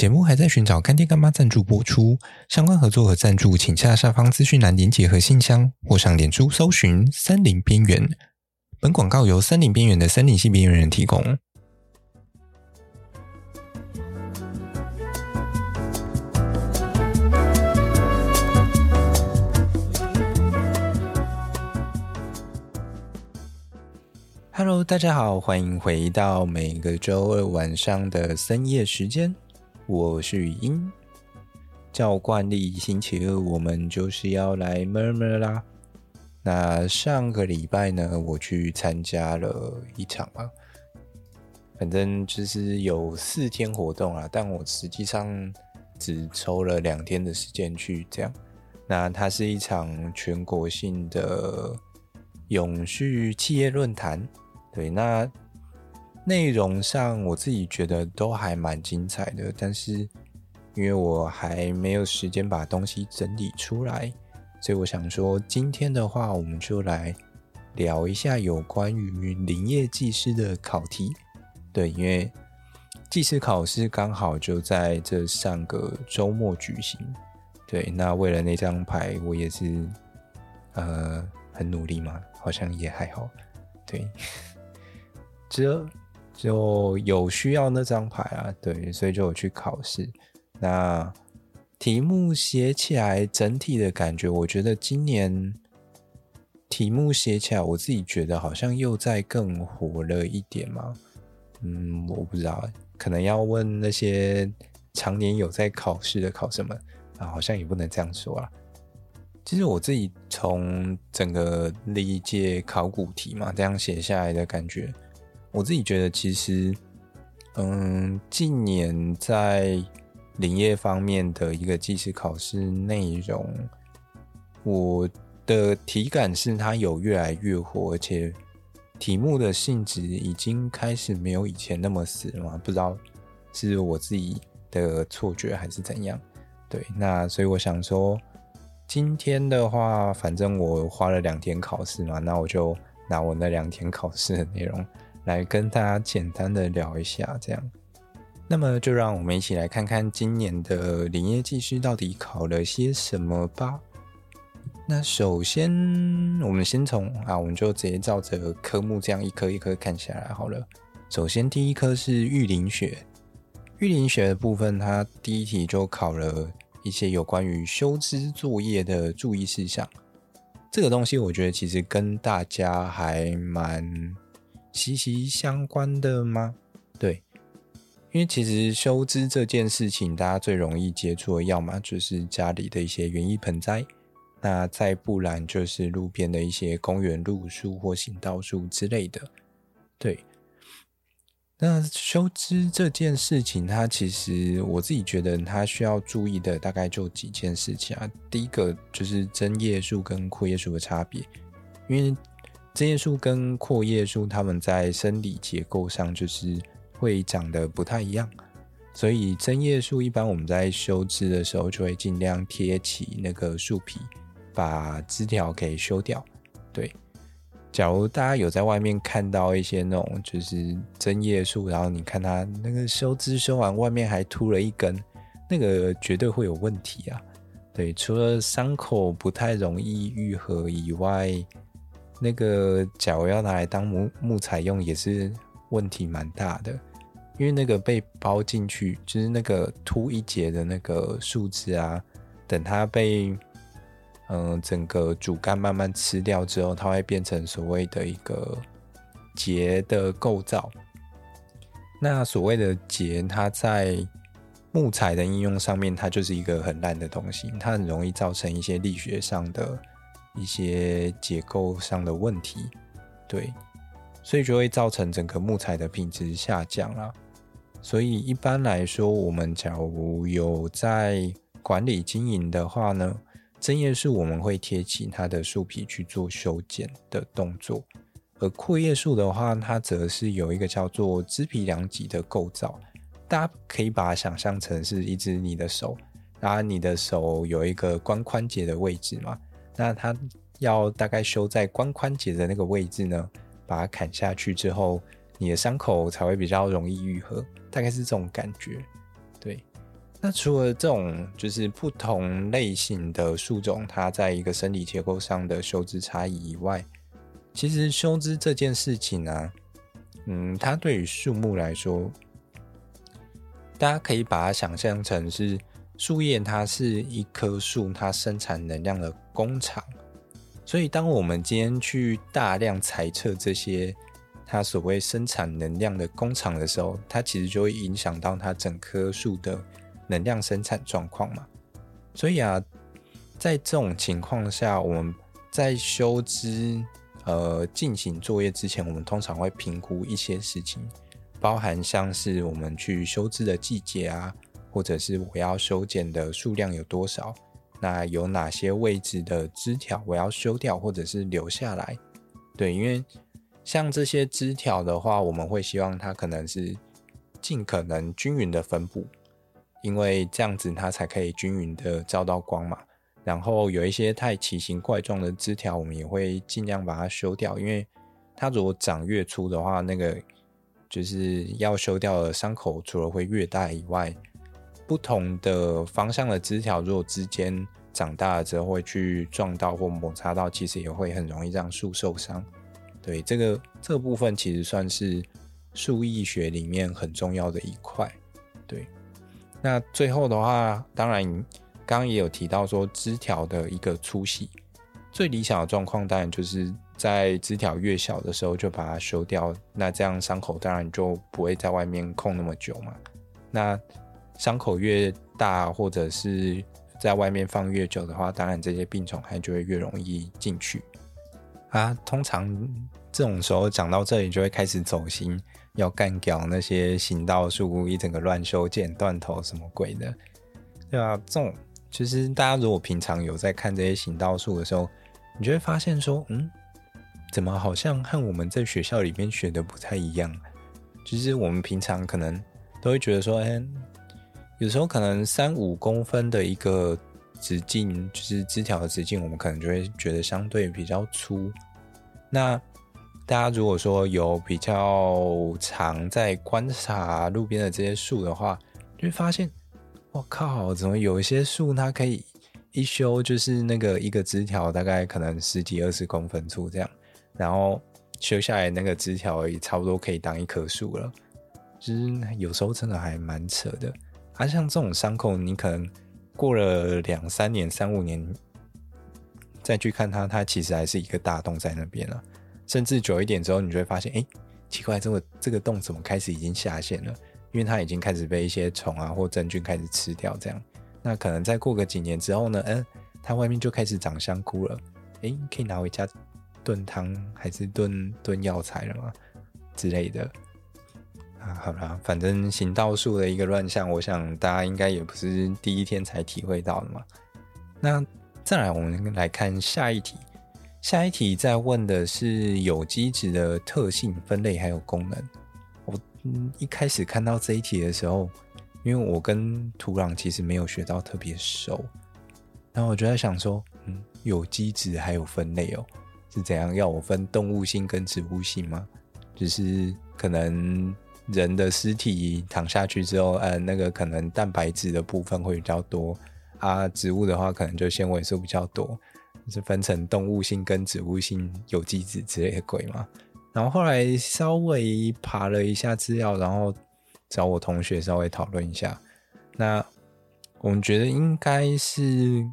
节目还在寻找干爹干妈赞助播出，相关合作和赞助，请下下方资讯栏连结和信箱，或上脸书搜寻“森林边缘”。本广告由森林边缘的森林系边缘人提供。Hello，大家好，欢迎回到每个周二晚上的深夜时间。我是语音，照惯例，星期二我们就是要来 murmur 啦。那上个礼拜呢，我去参加了一场啊，反正就是有四天活动啊，但我实际上只抽了两天的时间去这样。那它是一场全国性的永续企业论坛。对，那内容上我自己觉得都还蛮精彩的，但是因为我还没有时间把东西整理出来，所以我想说今天的话，我们就来聊一下有关于林业技师的考题。对，因为技师考试刚好就在这上个周末举行。对，那为了那张牌，我也是呃很努力嘛，好像也还好。对。这就有需要那张牌啊，对，所以就有去考试。那题目写起来，整体的感觉，我觉得今年题目写起来，我自己觉得好像又再更活了一点嘛。嗯，我不知道，可能要问那些常年有在考试的考生们啊，好像也不能这样说啊。其实我自己从整个历届考古题嘛，这样写下来的感觉。我自己觉得，其实，嗯，近年在林业方面的一个技师考试内容，我的体感是它有越来越火，而且题目的性质已经开始没有以前那么死了嘛？不知道是我自己的错觉还是怎样？对，那所以我想说，今天的话，反正我花了两天考试嘛，那我就拿我那两天考试的内容。来跟大家简单的聊一下，这样，那么就让我们一起来看看今年的林业技师到底考了些什么吧。那首先，我们先从啊，我们就直接照着科目这样一科一科看下来好了。首先，第一科是育林学，育林学的部分，它第一题就考了一些有关于修枝作业的注意事项。这个东西，我觉得其实跟大家还蛮。息息相关的吗？对，因为其实修枝这件事情，大家最容易接触的，要么就是家里的一些园艺盆栽，那再不然就是路边的一些公园路树或行道树之类的。对，那修枝这件事情，它其实我自己觉得，它需要注意的大概就几件事情啊。第一个就是针叶树跟阔叶树的差别，因为。针叶树跟阔叶树，它们在生理结构上就是会长得不太一样，所以针叶树一般我们在修枝的时候，就会尽量贴起那个树皮，把枝条给修掉。对，假如大家有在外面看到一些那种就是针叶树，然后你看它那个修枝修完，外面还秃了一根，那个绝对会有问题啊。对，除了伤口不太容易愈合以外，那个假如要拿来当木木材用，也是问题蛮大的，因为那个被包进去，就是那个凸一节的那个树枝啊，等它被嗯、整个主干慢慢吃掉之后，它会变成所谓的一个节的构造。那所谓的节，它在木材的应用上面，它就是一个很烂的东西，它很容易造成一些力学上的。一些结构上的问题，对，所以就会造成整个木材的品质下降啦。所以一般来说，我们假如有在管理经营的话呢，针叶树我们会贴起它的树皮去做修剪的动作，而阔叶树的话，它则是有一个叫做枝皮两脊的构造，大家可以把它想象成是一只你的手，然后你的手有一个髋关节的位置嘛。那它要大概修在髋关节的那个位置呢，把它砍下去之后，你的伤口才会比较容易愈合，大概是这种感觉。对，那除了这种就是不同类型的树种，它在一个生理结构上的修枝差异以外，其实修枝这件事情呢、啊，嗯，它对于树木来说，大家可以把它想象成是树叶，它是一棵树，它生产能量的工厂。所以，当我们今天去大量裁撤这些它所谓生产能量的工厂的时候，它其实就会影响到它整棵树的。能量生产状况嘛，所以啊，在这种情况下，我们在修枝呃进行作业之前，我们通常会评估一些事情，包含像是我们去修枝的季节啊，或者是我要修剪的数量有多少，那有哪些位置的枝条我要修掉或者是留下来？对，因为像这些枝条的话，我们会希望它可能是尽可能均匀的分布。因为这样子它才可以均匀的照到光嘛，然后有一些太奇形怪状的枝条，我们也会尽量把它修掉。因为它如果长越粗的话，那个就是要修掉的伤口，除了会越大以外，不同的方向的枝条，如果之间长大了之后会去撞到或摩擦到，其实也会很容易让树受伤。对，这个这部分其实算是树艺学里面很重要的一块，对。那最后的话，当然刚刚也有提到说枝条的一个粗细，最理想的状况当然就是在枝条越小的时候就把它修掉，那这样伤口当然就不会在外面空那么久嘛。那伤口越大或者是在外面放越久的话，当然这些病虫害就会越容易进去啊。通常这种时候讲到这里就会开始走心。要干掉那些行道树，一整个乱修剪断头什么鬼的，对啊，这种其实大家如果平常有在看这些行道树的时候，你就会发现说，嗯，怎么好像和我们在学校里面学的不太一样？其实我们平常可能都会觉得说，哎，有时候可能三五公分的一个直径，就是枝条的直径，我们可能就会觉得相对比较粗。那大家如果说有比较常在观察路边的这些树的话，就会发现，我靠，怎么有一些树它可以一修就是那个一个枝条大概可能十几二十公分粗这样，然后修下来那个枝条也差不多可以当一棵树了，就是有时候真的还蛮扯的。啊，像这种伤口，你可能过了两三年、三五年再去看它，它其实还是一个大洞在那边了。甚至久一点之后，你就会发现，哎，奇怪，这个这个洞怎么开始已经下陷了？因为它已经开始被一些虫啊或真菌开始吃掉，这样。那可能再过个几年之后呢，嗯，它外面就开始长香菇了，哎，可以拿回家炖汤还是炖炖药材了吗？之类的。啊，好啦，反正行道树的一个乱象，我想大家应该也不是第一天才体会到的嘛。那再来，我们来看下一题。下一题在问的是有机质的特性、分类还有功能。我一开始看到这一题的时候，因为我跟土壤其实没有学到特别熟，然后我就在想说，嗯，有机质还有分类哦，是怎样？要我分动物性跟植物性吗？就是可能人的尸体躺下去之后，呃，那个可能蛋白质的部分会比较多啊，植物的话可能就纤维素比较多。是分成动物性跟植物性有机质之类的鬼嘛？然后后来稍微爬了一下资料，然后找我同学稍微讨论一下。那我们觉得应该是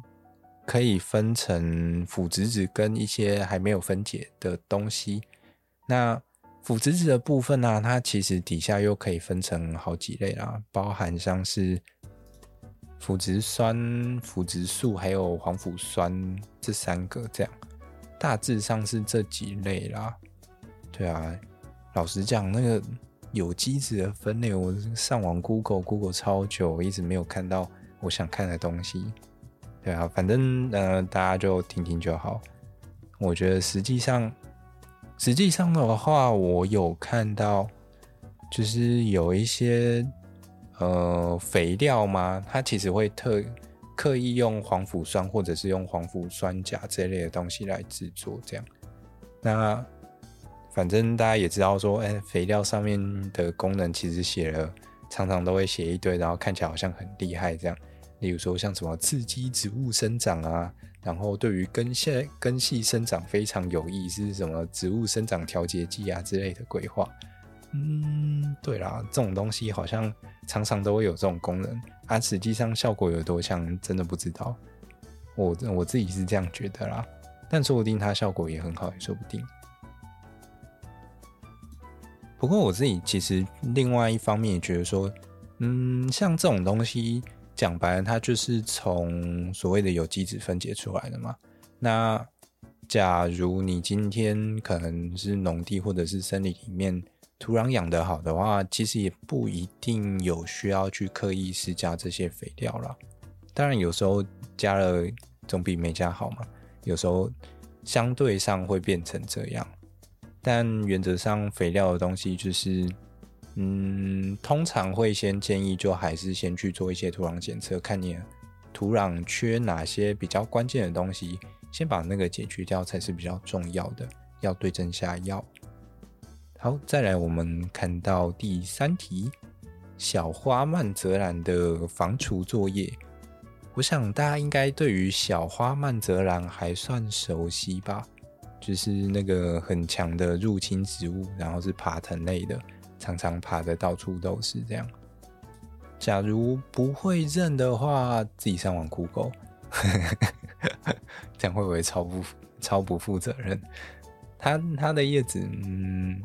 可以分成腐殖质跟一些还没有分解的东西。那腐殖质的部分呢、它其实底下又可以分成好几类啦，包含像是。腐殖酸、腐殖素还有黄腐酸这三个，这样大致上是这几类啦。对啊，老实讲，那个有机质的分类，我上网 Google Google 超久，我一直没有看到我想看的东西。对啊，反正呃，大家就听听就好。我觉得实际上，实际上的话，我有看到，就是有一些。呃，肥料吗？它其实会特刻意用黄腐酸或者是用黄腐酸钾这类的东西来制作，这样。那反正大家也知道说，哎、肥料上面的功能其实写了常常都会写一堆，然后看起来好像很厉害这样。例如说像什么刺激植物生长啊，然后对于根系根系生长非常有益，是什么植物生长调节剂啊之类的规划。嗯，对啦，这种东西好像常常都会有这种功能，它、啊、实际上效果有多强，真的不知道。我我自己是这样觉得啦，但说不定它效果也很好，也说不定。不过我自己其实另外一方面也觉得说，嗯，像这种东西讲白了，它就是从所谓的有机质分解出来的嘛。那假如你今天可能是农地或者是森林里面。土壤养得好的话，其实也不一定有需要去刻意施加这些肥料啦。当然，有时候加了总比没加好嘛。有时候相对上会变成这样，但原则上肥料的东西就是，嗯，通常会先建议就还是先去做一些土壤检测，看你土壤缺哪些比较关键的东西，先把那个解决掉才是比较重要的，要对症下药。好，再来，我们看到第三题，小花曼泽兰的防除作业。我想大家应该对于小花曼泽兰还算熟悉吧？就是那个很强的入侵植物，然后是爬藤类的，常常爬的到处都是这样。假如不会认的话，自己上网 Google，这样会不会超不超不负责任？它它的叶子，嗯。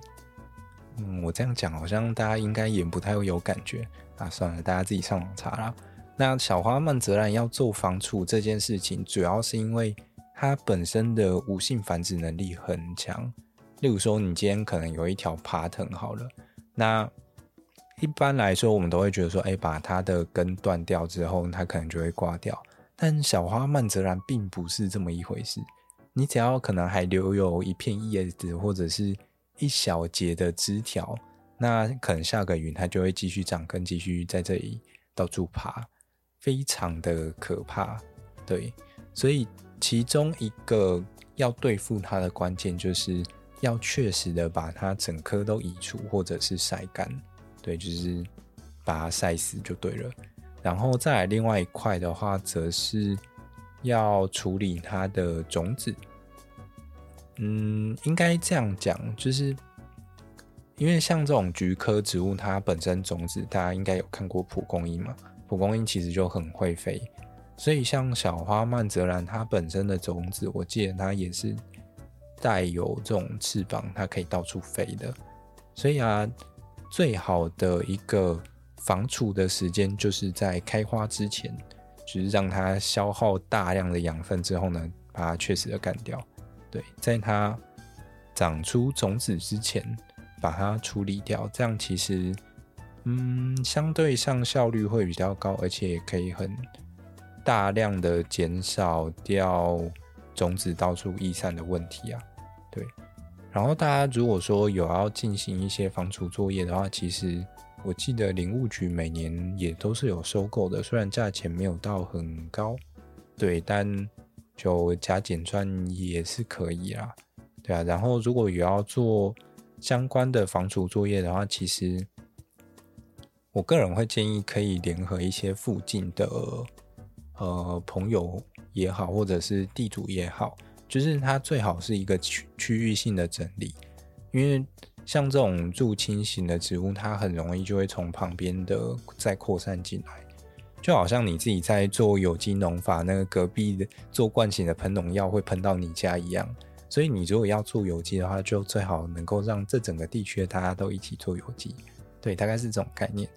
嗯，我这样讲好像大家应该也不太会有感觉啊。算了，大家自己上网查啦。那小花曼泽兰要做防除这件事情，主要是因为它本身的无性繁殖能力很强。例如说，你今天可能有一条爬藤好了，那一般来说我们都会觉得说，哎，把它的根断掉之后，它可能就会挂掉。但小花曼泽兰并不是这么一回事。你只要可能还留有一片叶子，或者是一小节的枝条，那可能下个雨它就会继续长根，继续在这里到处爬，非常的可怕。对，所以其中一个要对付它的关键，就是要确实的把它整棵都移除，或者是晒干。对，就是把它晒死就对了。然后再来另外一块的话，则是要处理它的种子。嗯，应该这样讲，就是因为像这种菊科植物，它本身种子大家应该有看过蒲公英嘛，蒲公英其实就很会飞，所以像小花曼泽兰，它本身的种子，我记得它也是带有这种翅膀，它可以到处飞的。所以啊，最好的一个防除的时间，就是在开花之前，就是让它消耗大量的养分之后呢，把它确实的干掉。对，在它长出种子之前，把它处理掉，这样其实，嗯，相对上效率会比较高，而且可以很大量的减少掉种子到处逸散的问题啊。对，然后大家如果说有要进行一些防除作业的话，其实我记得林务局每年也都是有收购的，虽然价钱没有到很高，对，但。就加减赚也是可以啦，对啊。然后如果有要做相关的防除作业的话，其实我个人会建议可以联合一些附近的呃朋友也好，或者是地主也好，就是它最好是一个区区域性的整理，因为像这种入侵型的植物，它很容易就会从旁边的再扩散进来。就好像你自己在做有机农法，那个隔壁的做惯性的喷农药会喷到你家一样。所以你如果要做有机的话，就最好能够让这整个地区的大家都一起做有机。对，大概是这种概念。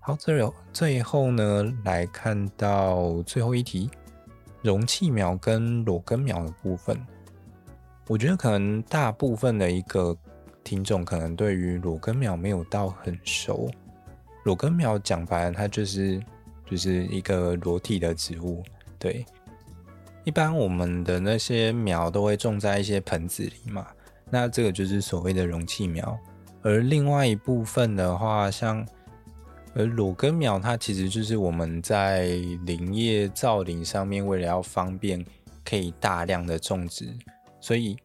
好，最后最后呢，来看到最后一题，容器苗跟裸根苗的部分。我觉得可能大部分的一个听众可能对于裸根苗没有到很熟。裸根苗讲白了，它就是。就是一个裸体的植物，对。一般我们的那些苗都会种在一些盆子里嘛，那这个就是所谓的容器苗。而另外一部分的话，像而裸根苗，它其实就是我们在林业造林上面，为了要方便，可以大量的种植，所以，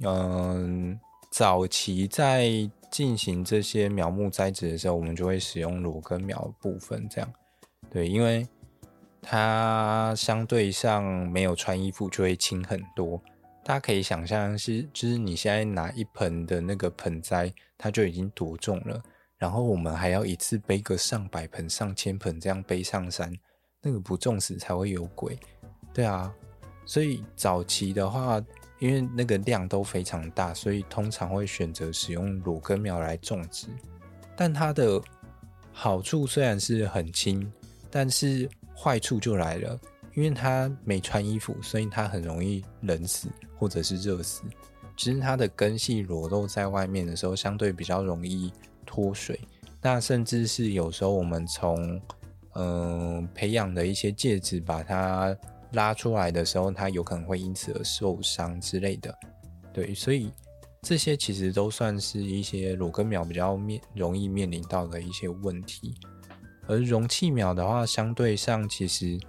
嗯，早期在进行这些苗木栽植的时候，我们就会使用裸根苗部分，这样对，因为它相对上没有穿衣服就会轻很多。大家可以想象是，就是你现在拿一盆的那个盆栽，它就已经多重了，然后我们还要一次背个上百盆、上千盆这样背上山，那个不重死才会有鬼，对啊。所以早期的话，因为那个量都非常大，所以通常会选择使用裸根苗来种植。但它的好处虽然是很轻，但是坏处就来了，因为它没穿衣服，所以它很容易冷死或者是热死。其实它的根系裸露在外面的时候，相对比较容易脱水。那甚至是有时候我们从嗯、培养的一些介质把它。拉出来的时候，它有可能会因此而受伤之类的，对，所以这些其实都算是一些裸根苗比较面容易面临到的一些问题。而容器苗的话，相对上其实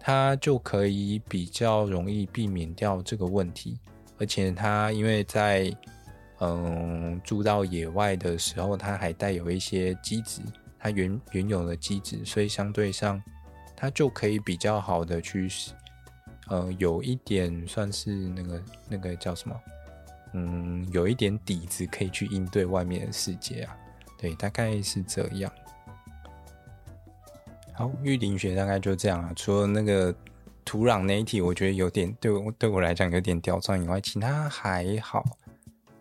它就可以比较容易避免掉这个问题，而且它因为在嗯住到野外的时候，它还带有一些机子，它原原有的机子，所以相对上。它就可以比较好的去，呃，有一点算是那个那个叫什么，嗯，有一点底子可以去应对外面的世界啊。对，大概是这样。好，玉林学大概就这样啊。除了那个土壤那一题，我觉得有点对我对我来讲有点刁钻以外，其他还好，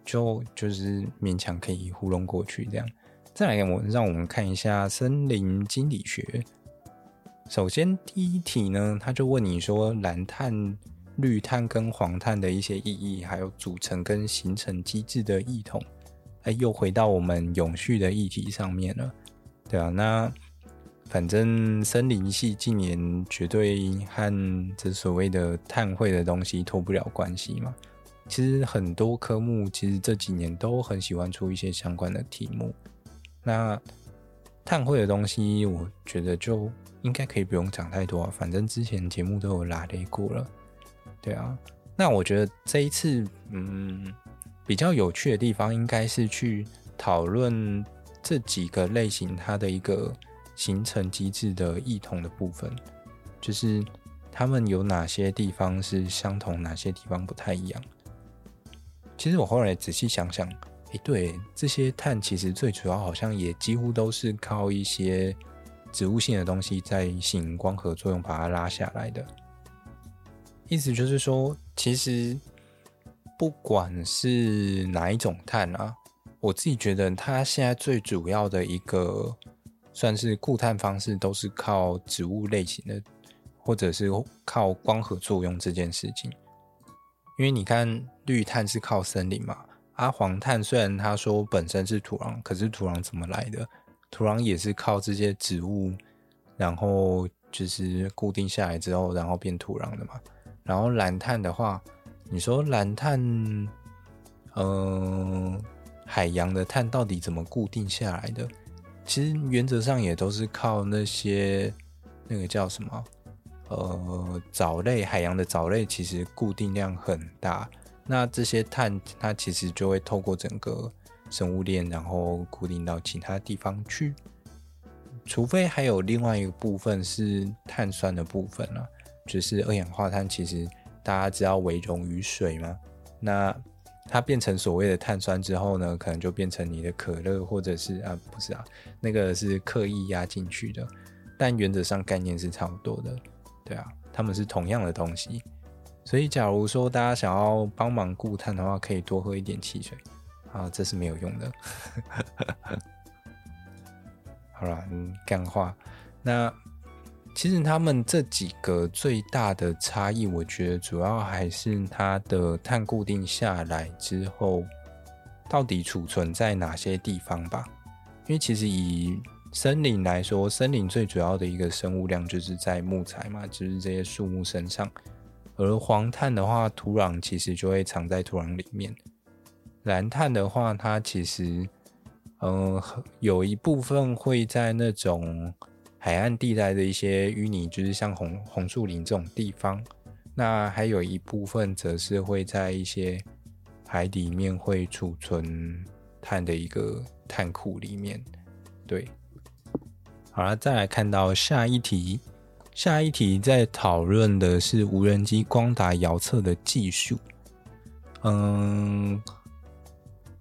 就就是勉强可以糊弄过去这样。再来，我让我们看一下森林经理学。首先，第一题呢，他就问你说，蓝碳、绿碳跟黄碳的一些意义，还有组成跟形成机制的异同。哎，又回到我们永续的议题上面了，对啊，那反正森林系近年绝对和这所谓的碳汇的东西脱不了关系嘛。其实很多科目其实这几年都很喜欢出一些相关的题目。那碳汇的东西，我觉得就。应该可以不用讲太多，反正之前节目都有拉雷过了，对啊。那我觉得这一次，嗯，比较有趣的地方应该是去讨论这几个类型它的一个形成机制的异同的部分，就是它们有哪些地方是相同，哪些地方不太一样。其实我后来仔细想想，诶，对，这些碳其实最主要好像也几乎都是靠一些。植物性的东西在行光合作用把它拉下来的，意思就是说，其实不管是哪一种碳啊，我自己觉得它现在最主要的一个算是固碳方式，都是靠植物类型的，或者是靠光合作用这件事情。因为你看绿碳是靠森林嘛，啊黄碳虽然它说本身是土壤，可是土壤怎么来的？土壤也是靠这些植物，然后就是固定下来之后，然后变土壤的嘛。然后蓝碳的话，你说蓝碳，嗯、海洋的碳到底怎么固定下来的？其实原则上也都是靠那些那个叫什么，呃，藻类，海洋的藻类其实固定量很大。那这些碳它其实就会透过整个。生物链，然后固定到其他地方去，除非还有另外一个部分是碳酸的部分了，就是二氧化碳。其实大家知道微溶于水吗？那它变成所谓的碳酸之后呢，可能就变成你的可乐，或者是啊，不是啊，那个是刻意压进去的，但原则上概念是差不多的，对啊，它们是同样的东西。所以假如说大家想要帮忙固碳的话，可以多喝一点汽水。啊，这是没有用的。好了，嗯，干话。那其实他们这几个最大的差异，我觉得主要还是它的碳固定下来之后，到底储存在哪些地方吧。因为其实以森林来说，森林最主要的一个生物量就是在木材嘛，就是这些树木身上。而黄碳的话，土壤其实就会藏在土壤里面。蓝碳的话，它其实，嗯、呃，有一部分会在那种海岸地带的一些淤泥，就是像红红树林这种地方。那还有一部分则是会在一些海里面会储存碳的一个碳库里面。对，好了，再来看到下一题，下一题在讨论的是无人机光达遥测的技术。嗯，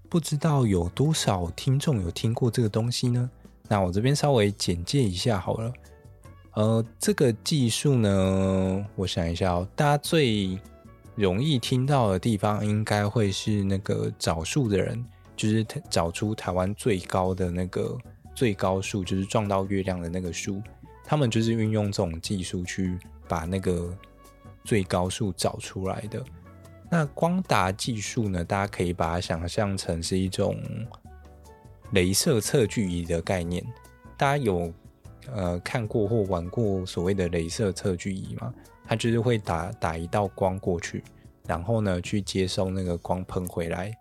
不知道有多少听众有听过这个东西呢？那我这边稍微简介一下好了。呃，这个技术呢，我想一下哦，大家最容易听到的地方，应该会是那个找树的人，就是找出台湾最高的那个最高树，就是撞到月亮的那个树。他们就是运用这种技术去把那个最高树找出来的。那光达技术呢，大家可以把它想象成是一种镭射测距仪的概念。大家有呃看过或玩过所谓的镭射测距仪吗？它就是会打打一道光过去，然后呢去接收那个光喷回来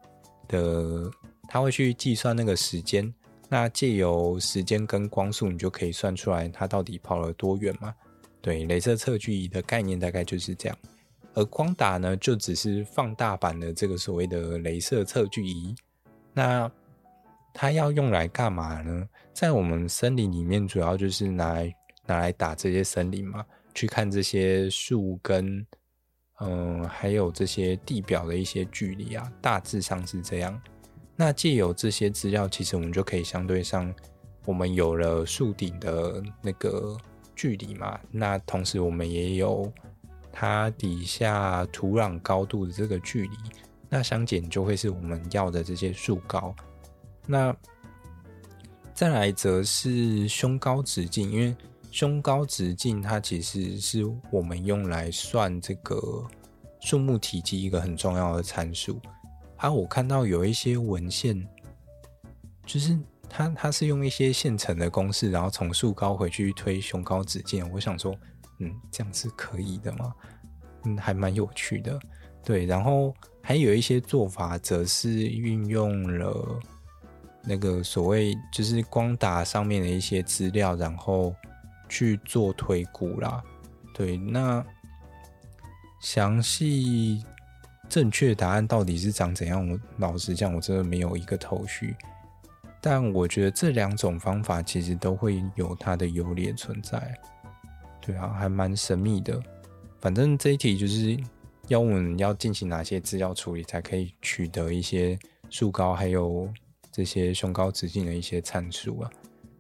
的，它会去计算那个时间。那借由时间跟光速，你就可以算出来它到底跑了多远嘛？对，镭射测距仪的概念大概就是这样。而光达呢，就只是放大版的这个所谓的镭射测距仪。那它要用来干嘛呢？在我们森林里面，主要就是拿来拿来打这些森林嘛，去看这些树根，嗯，还有这些地表的一些距离啊，大致上是这样。那借由这些资料，其实我们就可以相对上，我们有了树顶的那个距离嘛。那同时我们也有它底下土壤高度的这个距离，那相减就会是我们要的这些树高。那再来则是胸高直径，因为胸高直径它其实是我们用来算这个树木体积一个很重要的参数。啊，我看到有一些文献，就是它它是用一些现成的公式，然后从树高回去推胸高直径。我想说，嗯，这样是可以的吗？嗯，还蛮有趣的。对，然后还有一些做法，则是运用了那个所谓就是光达上面的一些资料，然后去做推估啦。对，那详细。正确答案到底是长怎样？我老实讲，我真的没有一个头绪。但我觉得这两种方法其实都会有它的优劣存在。对啊，还蛮神秘的。反正这一题就是要我们要进行哪些资料处理，才可以取得一些树高还有这些胸高直径的一些参数啊。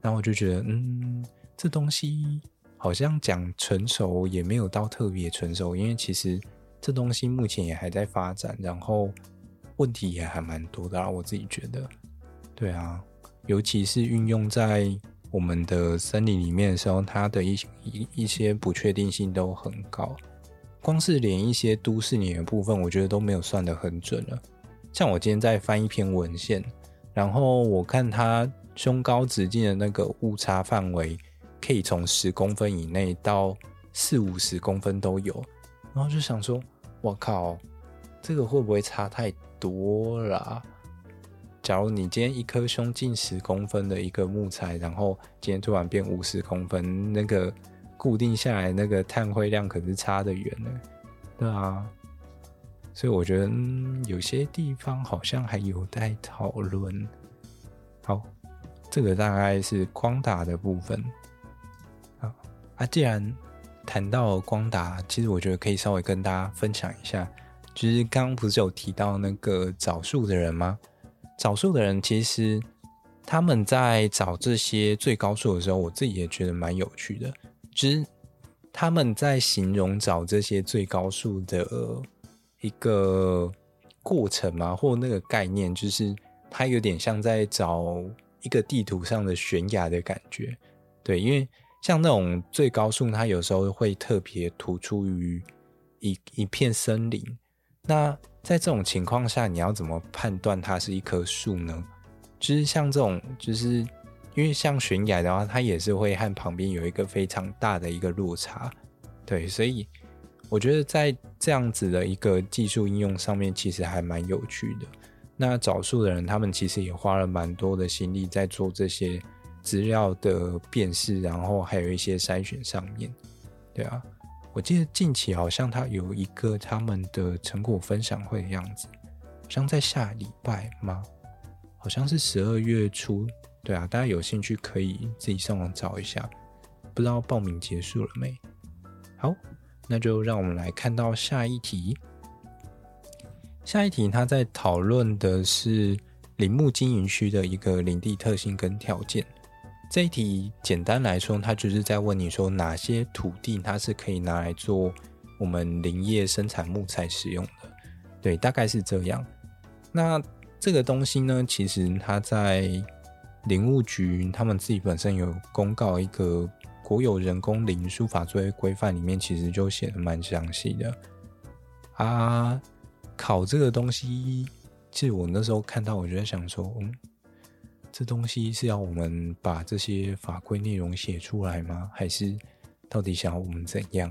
然后我就觉得，嗯，这东西好像讲成熟也没有到特别成熟，因为其实。这东西目前也还在发展，然后问题也还蛮多的啊，我自己觉得，对啊，尤其是运用在我们的森林里面的时候，它的一一一些不确定性都很高。光是连一些都市里的部分，我觉得都没有算得很准了。像我今天在翻一篇文献，然后我看它胸高直径的那个误差范围，可以从十公分以内到四五十公分都有。然后就想说，我靠，这个会不会差太多了啊？假如你今天一颗胸径十公分的一个木材，然后今天突然变五十公分，那个固定下来那个碳汇量可是差得远呢，对啊。所以我觉得，嗯，有些地方好像还有待讨论。好，这个大概是光打的部分。好啊，既然。谈到光达，其实我觉得可以稍微跟大家分享一下，就是刚刚不是有提到那个找树的人吗？找树的人其实他们在找这些最高树的时候，我自己也觉得蛮有趣的。就是他们在形容找这些最高树的一个过程嘛，或那个概念，就是它有点像在找一个地图上的悬崖的感觉。对，因为。像那种最高树，它有时候会特别突出于一一片森林。那在这种情况下，你要怎么判断它是一棵树呢？就是像这种，就是因为像悬崖的话，它也是会和旁边有一个非常大的一个落差。对，所以我觉得在这样子的一个技术应用上面，其实还蛮有趣的。那找树的人，他们其实也花了蛮多的心力在做这些。资料的辨识，然后还有一些筛选上面，对啊，我记得近期好像他有一个他们的成果分享会的样子，像在下礼拜吗？好像是十二月初。对啊，大家有兴趣可以自己上网找一下。不知道报名结束了没？好，那就让我们来看到下一题。下一题，他在讨论的是林木经营区的一个林地特性跟条件。这一题简单来说，它就是在问你说哪些土地它是可以拿来做我们林业生产木材使用的。对，大概是这样。那这个东西呢，其实它在林务局他们自己本身有公告一个国有人工林书法作业规范里面，其实就写的蛮详细的啊。考这个东西，其实我那时候看到，我就在想说，嗯，这东西是要我们把这些法规内容写出来吗？还是到底想要我们怎样？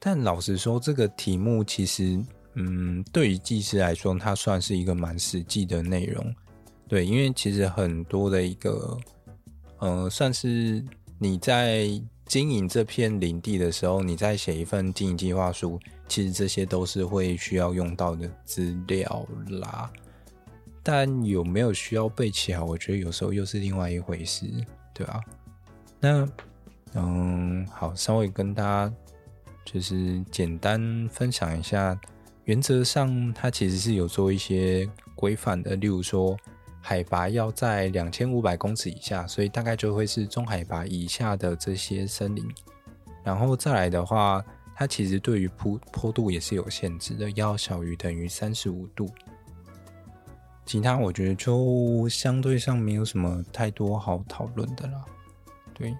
但老实说，这个题目其实，嗯，对于技师来说，它算是一个蛮实际的内容。对，因为其实很多的一个，呃，算是你在。经营这片林地的时候，你在写一份经营计划书，其实这些都是会需要用到的资料啦。但有没有需要背起来？我觉得有时候又是另外一回事，对吧？那，嗯，好，稍微跟大家就是简单分享一下，原则上它其实是有做一些规范的，例如说。海拔要在两千五百公尺以下，所以大概就会是中海拔以下的这些森林。然后再来的话，它其实对于坡坡度也是有限制的，要小于等于三十五度。其他我觉得就相对上没有什么太多好讨论的啦。对，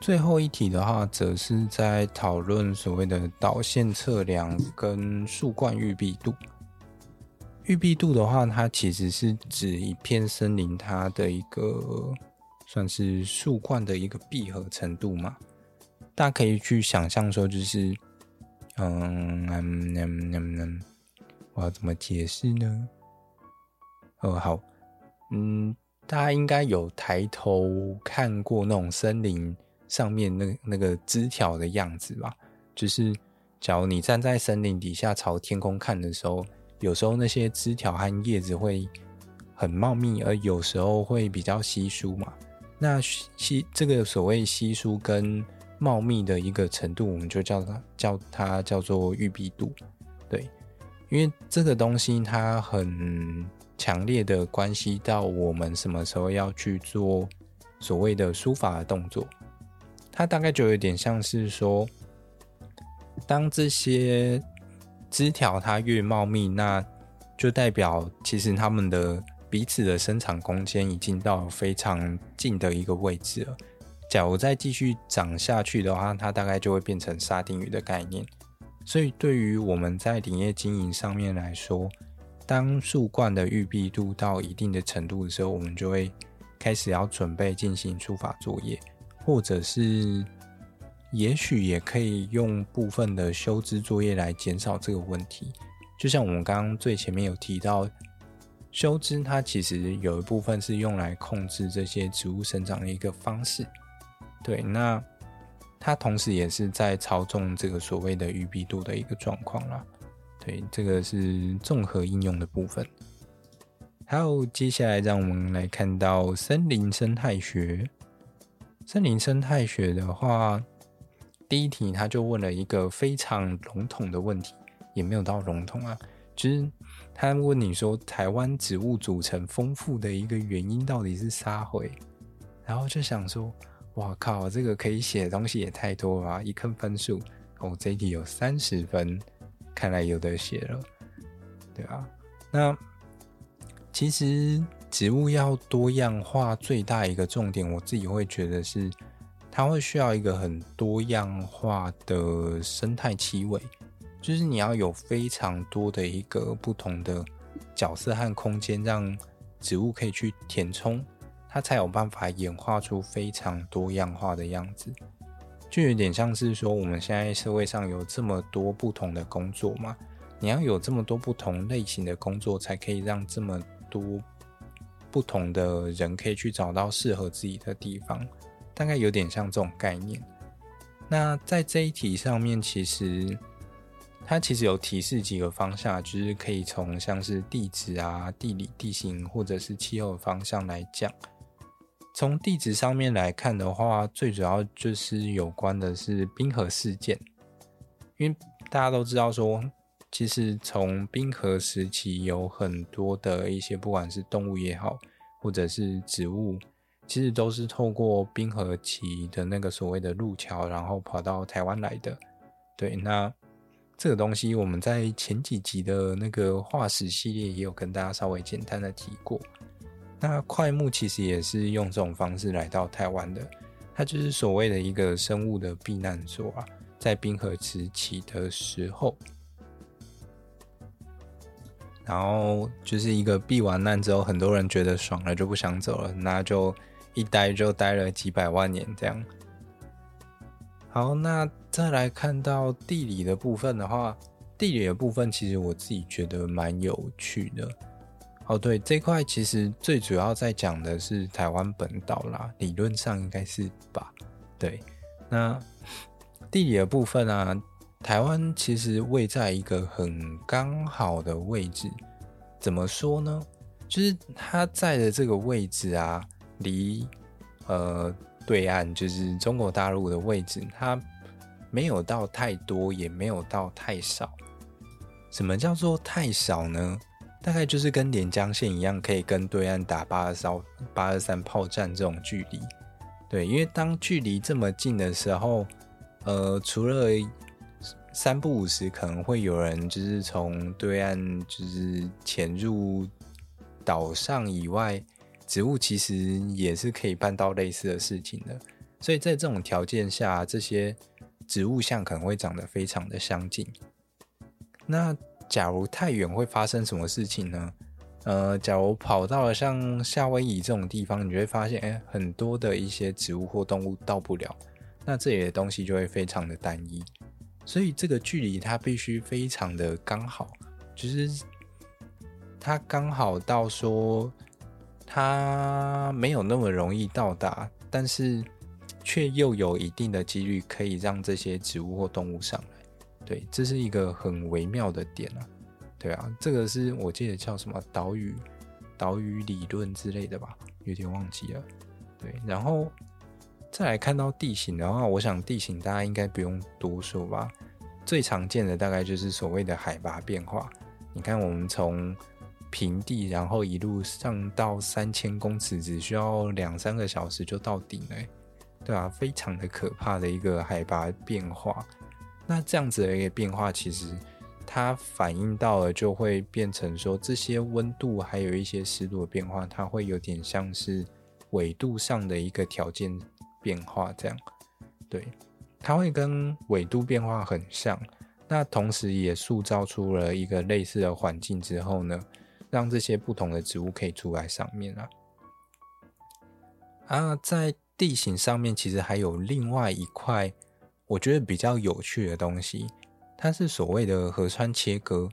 最后一题的话，则是在讨论所谓的导线测量跟树冠育蔽度。育蔽度的话，它其实是指一片森林它的一个算是树冠的一个闭合程度嘛。大家可以去想象说，就是嗯嗯嗯嗯嗯，我要怎么解释呢？哦，好，嗯，大家应该有抬头看过那种森林上面那那个枝条的样子吧？就是假如你站在森林底下朝天空看的时候。有时候那些枝条和叶子会很茂密，而有时候会比较稀疏嘛。那稀这个所谓稀疏跟茂密的一个程度，我们就叫它叫它叫做育蔽度。对，因为这个东西它很强烈的关系到我们什么时候要去做所谓的书法的动作。它大概就有点像是说，当这些。枝条它越茂密，那就代表其实它们的彼此的生长空间已经到非常近的一个位置了。假如再继续长下去的话，它大概就会变成沙丁鱼的概念。所以对于我们在林业经营上面来说，当树冠的育蔽度到一定的程度的时候，我们就会开始要准备进行书法作业，或者是。也许也可以用部分的修枝作业来减少这个问题。就像我们刚刚最前面有提到，修枝它其实有一部分是用来控制这些植物生长的一个方式。对，那它同时也是在操纵这个所谓的育蔽度的一个状况啦。对，这个是综合应用的部分。还有接下来让我们来看到森林生态学。森林生态学的话。第一题，他就问了一个非常笼统的问题，也没有到笼统啊，就是他问你说，台湾植物组成丰富的一个原因到底是啥会？然后就想说，哇靠，这个可以写的东西也太多了吧，一看分数，哦，这一题有三十分，看来有的写了，对啊，那其实植物要多样化，最大一个重点，我自己会觉得是。它会需要一个很多样化的生态气味，就是你要有非常多的一个不同的角色和空间，让植物可以去填充，它才有办法演化出非常多样化的样子。就有点像是说，我们现在社会上有这么多不同的工作嘛，你要有这么多不同类型的工作，才可以让这么多不同的人可以去找到适合自己的地方。大概有点像这种概念。那在这一题上面，其实，它其实有提示几个方向，就是可以从像是地质啊、地理地形或者是气候方向来讲。从地质上面来看的话，最主要就是有关的是冰河事件，因为大家都知道说，其实从冰河时期有很多的一些，不管是动物也好，或者是植物，其实都是透过冰河期的那个所谓的路桥，然后跑到台湾来的。对，那这个东西我们在前几集的那个化石系列也有跟大家稍微简单的提过。那快木其实也是用这种方式来到台湾的，它就是所谓的一个生物的避难所啊，在冰河时期的时候，然后就是一个避完难之后，很多人觉得爽了就不想走了，那就一待就待了几百万年这样。好，那再来看到地理的部分的话，地理的部分其实我自己觉得蛮有趣的。哦，对，这块其实最主要在讲的是台湾本岛啦，理论上应该是吧？对，那地理的部分啊，台湾其实位在一个很刚好的位置，怎么说呢？就是它在的这个位置啊，离呃对岸就是中国大陆的位置，它没有到太多，也没有到太少。什么叫做太少呢？大概就是跟连江县一样，可以跟对岸打八二三八二三炮战这种距离。对，因为当距离这么近的时候，呃，除了三不五时可能会有人就是从对岸就是潜入岛上以外，植物其实也是可以办到类似的事情的。所以在这种条件下，这些植物相可能会长得非常的相近。那假如太远会发生什么事情呢？呃，假如跑到了像夏威夷这种地方，你就会发现，哎，很多的一些植物或动物到不了，那这里的东西就会非常的单一。所以这个距离它必须非常的刚好，就是它刚好到说它没有那么容易到达，但是却又有一定的几率可以让这些植物或动物上来。对，这是一个很微妙的点啊。对啊，这个是我记得叫什么岛屿岛屿理论之类的吧，有点忘记了。对，然后再来看到地形的话，我想地形大家应该不用多说吧。最常见的大概就是所谓的海拔变化。你看，我们从平地，然后一路上到三千公尺，只需要两三个小时就到顶了，对啊，非常的可怕的一个海拔变化。那这样子的一个变化，其实它反映到了，就会变成说，这些温度还有一些湿度的变化，它会有点像是纬度上的一个条件变化这样。对，它会跟纬度变化很像。那同时也塑造出了一个类似的环境之后呢，让这些不同的植物可以出来上面啊。啊，在地形上面，其实还有另外一块。我觉得比较有趣的东西，它是所谓的河川切割。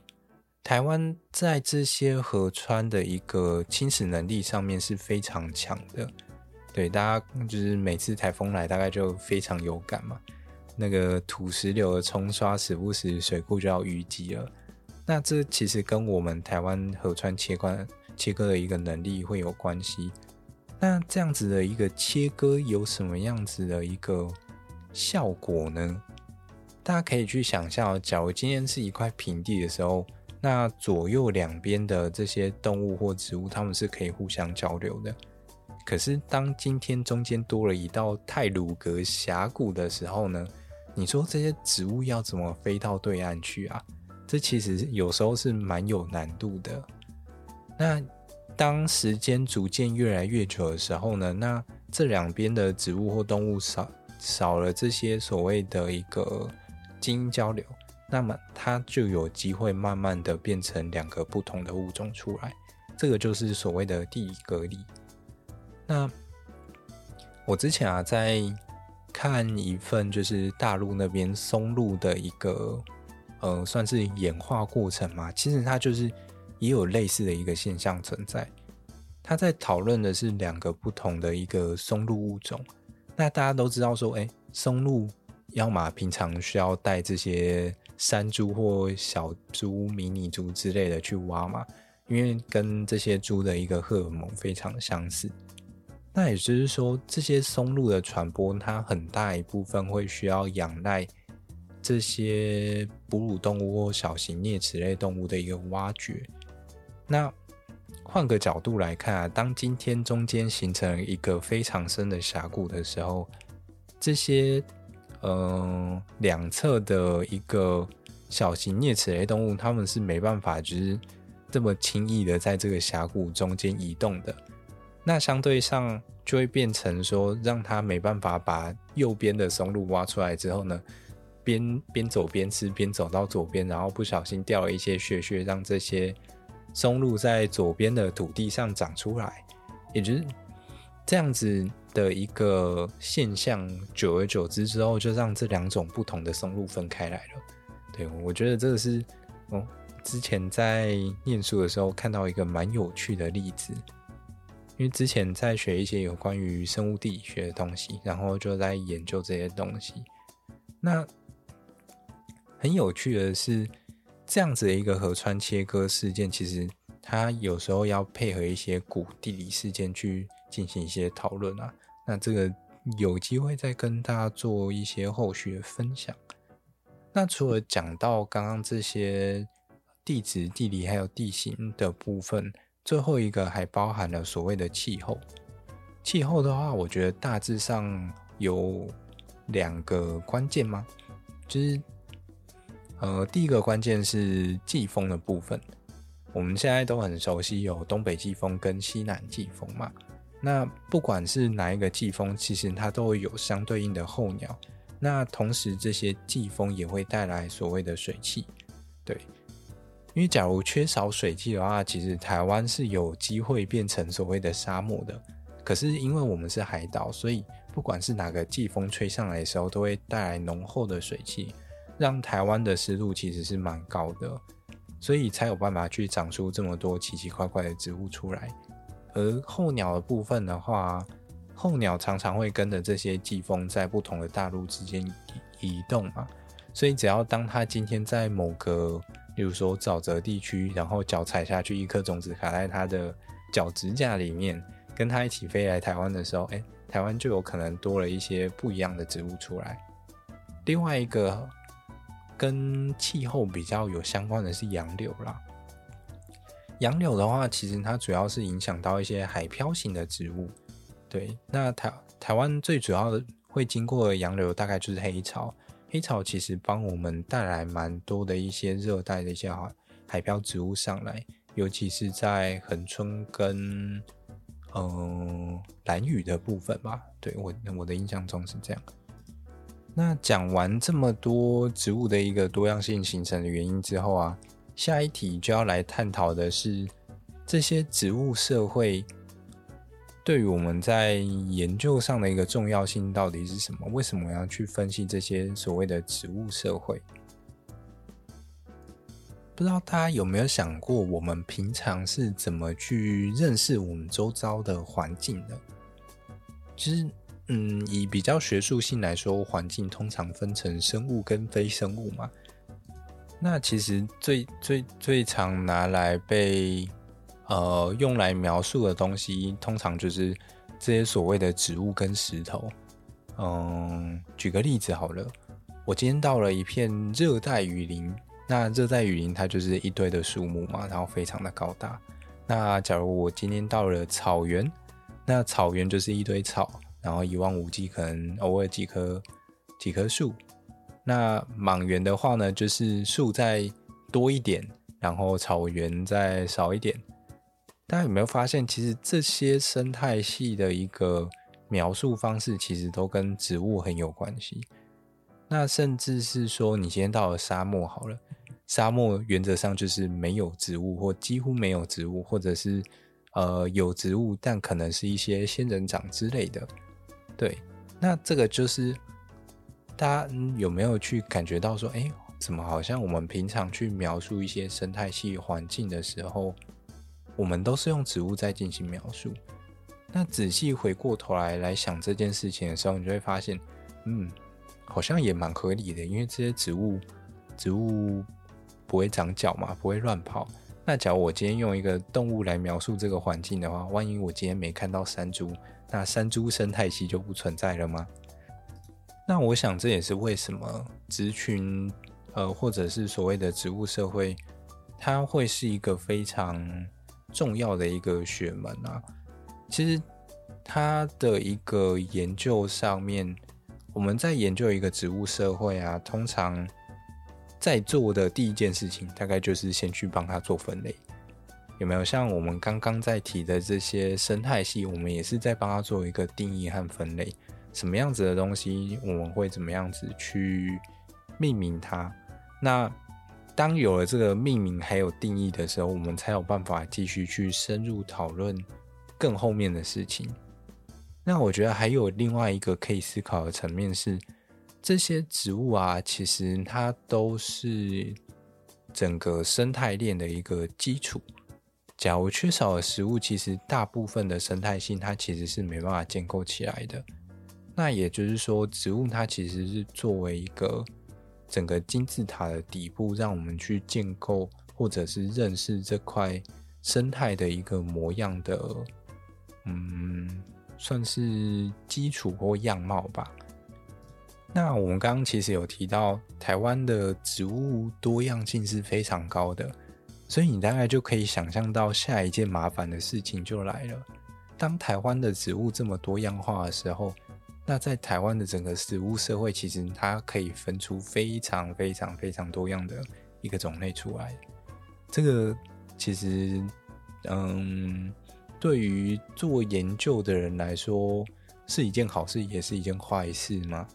台湾在这些河川的一个侵蚀能力上面是非常强的。对，大家就是每次台风来，大概就非常有感嘛。那个土石流的冲刷，时不时水库就要淤积了。那这其实跟我们台湾河川切割切割的一个能力会有关系。那这样子的一个切割有什么样子的一个？效果呢？大家可以去想象，假如今天是一块平地的时候，那左右两边的这些动物或植物，它们是可以互相交流的。可是当今天中间多了一道泰鲁阁峡谷的时候呢？你说这些植物要怎么飞到对岸去啊？这其实有时候是蛮有难度的。那当时间逐渐越来越久的时候呢？那这两边的植物或动物少。少了这些所谓的一个基因交流，那么它就有机会慢慢的变成两个不同的物种出来，这个就是所谓的地理隔离。那我之前啊在看一份就是大陆那边松露的一个呃算是演化过程嘛，其实它就是也有类似的一个现象存在。他在讨论的是两个不同的一个松露物种。那大家都知道说，哎，松露要么平常需要带这些山猪或小猪、迷你猪之类的去挖嘛，因为跟这些猪的一个荷尔蒙非常相似。那也就是说，这些松露的传播，它很大一部分会需要仰赖这些哺乳动物或小型啮齿类动物的一个挖掘。那换个角度来看啊，当今天中间形成一个非常深的峡谷的时候，这些嗯两侧的一个小型啮齿类动物，它们是没办法就是这么轻易的在这个峡谷中间移动的。那相对上就会变成说，让它没办法把右边的松露挖出来之后呢，边边走边吃，边走到左边，然后不小心掉了一些屑屑，让这些松露在左边的土地上长出来，也就是这样子的一个现象。久而久之之后，就让这两种不同的松露分开来了。对，我觉得这个是哦，之前在念书的时候看到一个蛮有趣的例子。因为之前在学一些有关于生物地理学的东西，然后就在研究这些东西。那很有趣的是，这样子的一个河川切割事件，其实它有时候要配合一些古地理事件去进行一些讨论啊。那这个有机会再跟大家做一些后续的分享。那除了讲到刚刚这些地质、地理还有地形的部分。最后一个还包含了所谓的气候。气候的话，我觉得大致上有两个关键吗？就是，呃，第一个关键是季风的部分。我们现在都很熟悉有东北季风跟西南季风嘛。那不管是哪一个季风，其实它都会有相对应的候鸟。那同时，这些季风也会带来所谓的水汽，对。因为假如缺少水汽的话，其实台湾是有机会变成所谓的沙漠的。可是因为我们是海岛，所以不管是哪个季风吹上来的时候，都会带来浓厚的水汽，让台湾的湿度其实是蛮高的，所以才有办法去长出这么多奇奇怪怪的植物出来。而候鸟的部分的话，候鸟常常会跟着这些季风在不同的大陆之间移动嘛，所以只要当它今天在某个例如说沼泽地区，然后脚踩下去，一颗种子卡在它的脚趾甲里面，跟它一起飞来台湾的时候，哎，台湾就有可能多了一些不一样的植物出来。另外一个跟气候比较有相关的是杨柳啦。杨柳的话，其实它主要是影响到一些海漂型的植物。对，那台台湾最主要的会经过的洋流，大概就是黑潮。黑潮其实帮我们带来蛮多的一些热带的一些海漂植物上来，尤其是在恒春跟嗯兰屿的部分吧。对，我我的印象中是这样。那讲完这么多植物的一个多样性形成的原因之后啊，下一题就要来探讨的是这些植物社会。对于我们在研究上的一个重要性到底是什么？为什么要去分析这些所谓的植物社会？不知道大家有没有想过，我们平常是怎么去认识我们周遭的环境的？其实，嗯，以比较学术性来说，环境通常分成生物跟非生物嘛。那其实最最最常拿来被呃，用来描述的东西，通常就是这些所谓的植物跟石头。嗯，举个例子好了，我今天到了一片热带雨林，那热带雨林它就是一堆的树木嘛，然后非常的高大。那假如我今天到了草原，那草原就是一堆草，然后一望无际，可能偶尔几棵几棵树。那莽原的话呢，就是树再多一点，然后草原再少一点。大家有没有发现，其实这些生态系的一个描述方式，其实都跟植物很有关系。那甚至是说，你今天到了沙漠好了，沙漠原则上就是没有植物，或几乎没有植物，或者是呃有植物，但可能是一些仙人掌之类的。对，那这个就是大家有没有去感觉到说，哎，怎么好像我们平常去描述一些生态系环境的时候，我们都是用植物在进行描述。那仔细回过头来来想这件事情的时候，你就会发现，嗯，好像也蛮合理的。因为这些植物，植物不会长脚嘛，不会乱跑。那假如我今天用一个动物来描述这个环境的话，万一我今天没看到山猪，那山猪生态系就不存在了吗？那我想这也是为什么植群，呃，或者是所谓的植物社会，它会是一个非常重要的一个学门啊。其实它的一个研究上面，我们在研究一个植物社会啊，通常。在做的第一件事情，大概就是先去帮它做分类，有没有？像我们刚刚在提的这些生态系，我们也是在帮他做一个定义和分类，什么样子的东西，我们会怎么样子去命名它？那当有了这个命名还有定义的时候，我们才有办法继续去深入讨论更后面的事情。那我觉得还有另外一个可以思考的层面是。这些植物啊，其实它都是整个生态链的一个基础。假如缺少了食物，其实大部分的生态系它其实是没办法建构起来的。那也就是说，植物它其实是作为一个整个金字塔的底部，让我们去建构或者是认识这块生态的一个模样的，嗯，算是基础或样貌吧。那我们刚刚其实有提到，台湾的植物多样性是非常高的，所以你大概就可以想象到下一件麻烦的事情就来了。当台湾的植物这么多样化的时候，那在台湾的整个植物社会，其实它可以分出非常非常非常多样的一个种类出来。这个其实，嗯，对于做研究的人来说，是一件好事，也是一件坏事吗？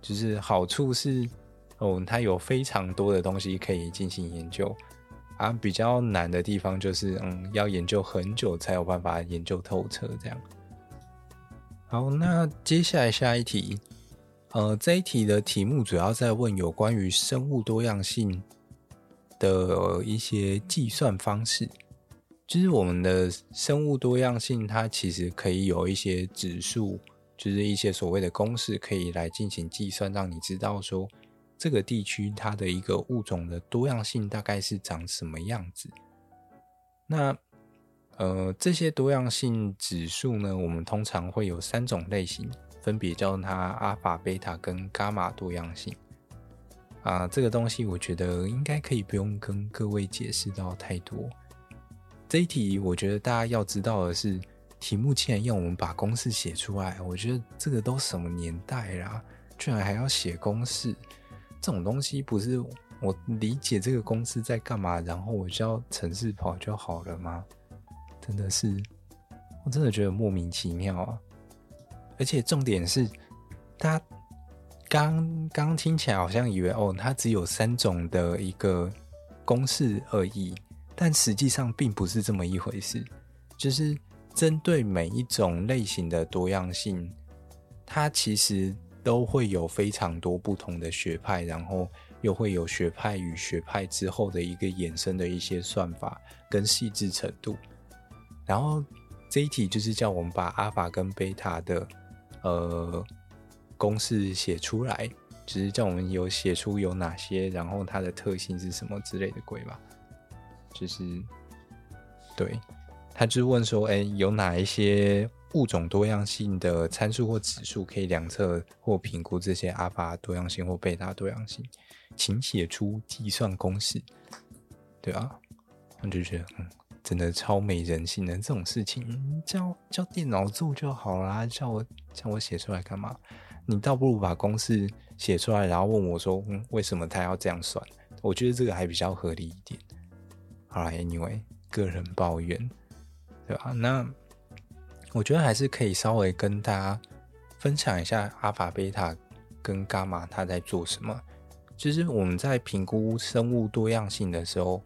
就是好处是，哦，它有非常多的东西可以进行研究，啊，比较难的地方就是，嗯，要研究很久才有办法研究透彻这样。好，那接下来下一题，呃，这一题的题目主要在问有关于生物多样性的一些计算方式，就是我们的生物多样性，它其实可以有一些指数。就是一些所谓的公式可以来进行计算，让你知道说这个地区它的一个物种的多样性大概是长什么样子。那呃，这些多样性指数呢，我们通常会有三种类型，分别叫它阿法、贝塔跟伽马多样性。啊，这个东西我觉得应该可以不用跟各位解释到太多。这一题我觉得大家要知道的是。题目竟然要我们把公式写出来，我觉得这个都什么年代啦，居然还要写公式？这种东西不是我理解这个公司在干嘛，然后我就要城市跑就好了吗？真的是，我真的觉得莫名其妙啊！而且重点是，他刚刚听起来好像以为哦，它只有三种的一个公式而已，但实际上并不是这么一回事，就是。针对每一种类型的多样性，它其实都会有非常多不同的学派，然后又会有学派与学派之后的一个衍生的一些算法跟细致程度。然后这一题就是叫我们把阿法跟贝塔的呃公式写出来，只、是叫我们有写出有哪些，然后它的特性是什么之类的鬼吧，就是对。他就问说：“哎，有哪一些物种多样性的参数或指数可以量测或评估这些阿法多样性或贝塔多样性？请写出计算公式。”对啊，我就觉得，嗯，真的超没人性的这种事情，叫叫电脑做就好啦，叫我叫我写出来干嘛？你倒不如把公式写出来，然后问我说：“嗯，为什么他要这样算？”我觉得这个还比较合理一点。好啦，Anyway，个人抱怨。对吧？那我觉得还是可以稍微跟大家分享一下阿法、贝塔跟伽马它在做什么。就是我们在评估生物多样性的时候，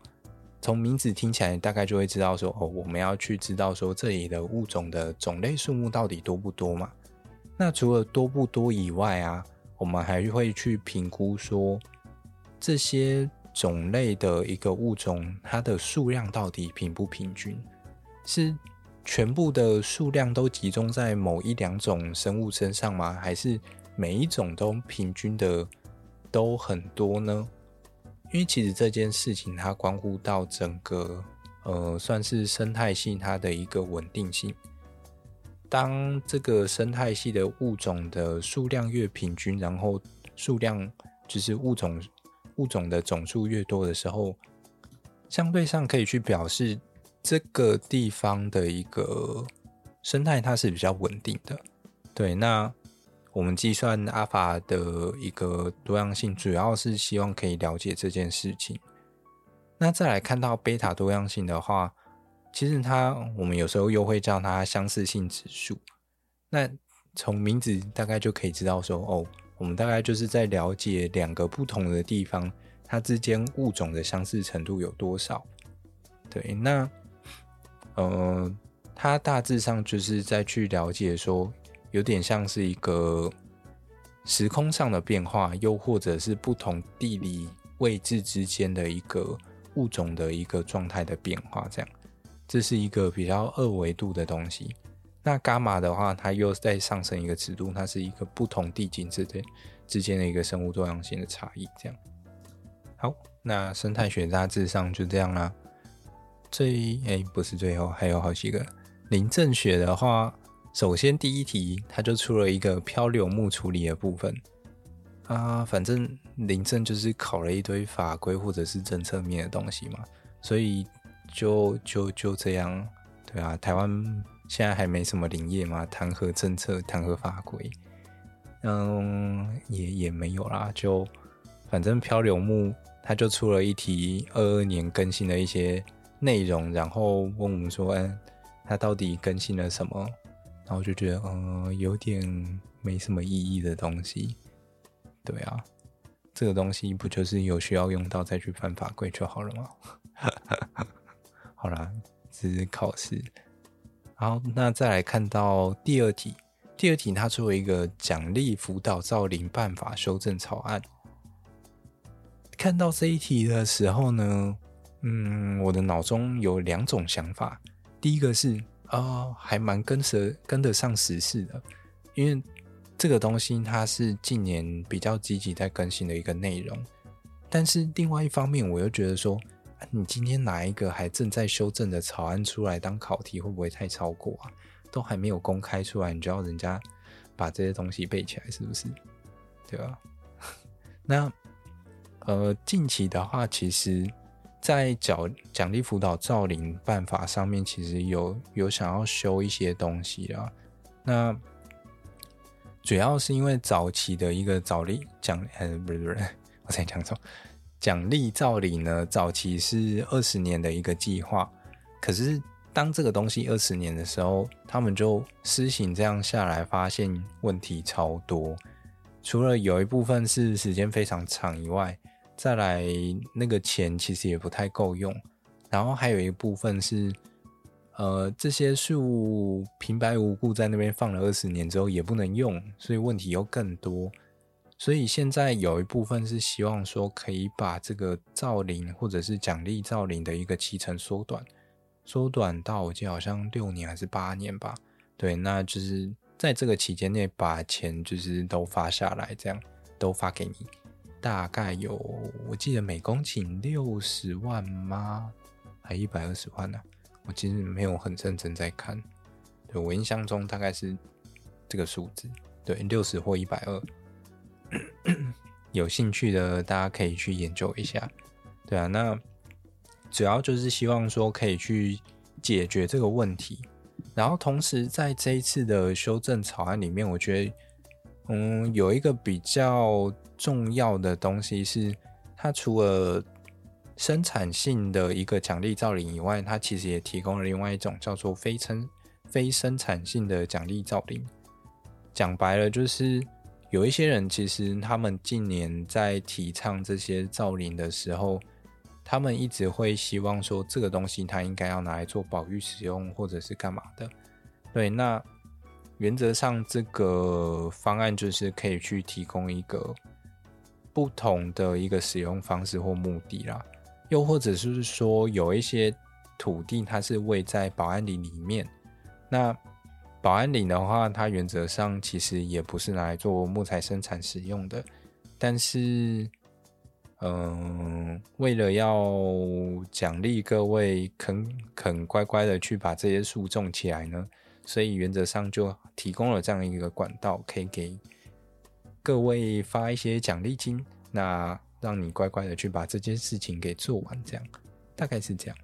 从名字听起来大概就会知道说，哦，我们要去知道说这里的物种的种类数目到底多不多嘛？那除了多不多以外啊，我们还会去评估说这些种类的一个物种它的数量到底平不平均。是全部的数量都集中在某一两种生物身上吗？还是每一种都平均的都很多呢？因为其实这件事情它关乎到整个呃，算是生态系它的一个稳定性。当这个生态系的物种的数量越平均，然后数量就是物种物种的总数越多的时候，相对上可以去表示这个地方的一个生态它是比较稳定的。对，那。我们计算阿法的一个多样性，主要是希望可以了解这件事情。那再来看到贝塔多样性的话，其实它我们有时候又会叫它相似性指数。那从名字大概就可以知道说，哦，我们大概就是在了解两个不同的地方，它之间物种的相似程度有多少。对，那呃，它大致上就是在去了解说。有点像是一个时空上的变化，又或者是不同地理位置之间的一个物种的一个状态的变化，这样，这是一个比较二维度的东西。那伽马的话，它又再上升一个尺度，它是一个不同地景之间之间的一个生物多样性的差异，这样。好，那生态学大致上就这样啦。最哎，不是最后，还有好几个。林正雪的话。首先，第一题它就出了一个漂流木处理的部分啊，反正林正就是考了一堆法规或者是政策面的东西嘛，所以就就就这样，对啊，台湾现在还没什么林业嘛，谈何政策，谈何法规，嗯，也也没有啦，就反正漂流木它就出了一题二二年更新的一些内容，然后问我们说，嗯，它到底更新了什么？然后就觉得，嗯，有点没什么意义的东西，对啊，这个东西不就是有需要用到再去翻法规就好了吗？好啦，这是考试。好，那再来看到第二题，第二题它作为一个奖励辅导造林办法修正草案，看到这一题的时候呢，嗯，我的脑中有两种想法，第一个是。啊、还蛮跟得跟得上时事的，因为这个东西它是近年比较积极在更新的一个内容。但是另外一方面，我又觉得说，你今天拿一个还正在修正的草案出来当考题，会不会太超过啊？都还没有公开出来，你就要人家把这些东西背起来，是不是？对吧？那呃，近期的话，其实。在奖奖励辅导造林办法上面，其实有有想要修一些东西啦。那主要是因为早期的一个早励奖，呃，不是不是，我才讲错，奖励造林呢，早期是二十年的一个计划。可是当这个东西二十年的时候，他们就施行这样下来，发现问题超多。除了有一部分是时间非常长以外，再来，那个钱其实也不太够用，然后还有一部分是，呃，这些树平白无故在那边放了二十年之后也不能用，所以问题又更多。所以现在有一部分是希望说可以把这个造林或者是奖励造林的一个期程缩短，缩短到我记得好像六年还是八年吧？对，那就是在这个期间内把钱就是都发下来，这样都发给你。大概有，我记得每公顷六十万吗？还一百二十万呢、我其实没有很认真在看，对，我印象中大概是这个数字，对，六十或一百二。有兴趣的大家可以去研究一下，对啊，那主要就是希望说可以去解决这个问题，然后同时在这一次的修正草案里面，我觉得，嗯，有一个比较。重要的东西是，它除了生产性的一个奖励造林以外，它其实也提供了另外一种叫做非生非生产性的奖励造林。讲白了，就是有一些人其实他们近年在提倡这些造林的时候，他们一直会希望说这个东西它应该要拿来做保育使用，或者是干嘛的。对，那原则上这个方案就是可以去提供一个。不同的一个使用方式或目的啦，又或者是说有一些土地它是位在保安林里面，那保安林的话，它原则上其实也不是来做木材生产使用的，但是嗯，为了要奖励各位肯肯乖乖的去把这些树种起来呢，所以原则上就提供了这样一个管道，可以给各位发一些奖励金，那让你乖乖的去把这件事情给做完，这样大概是这样。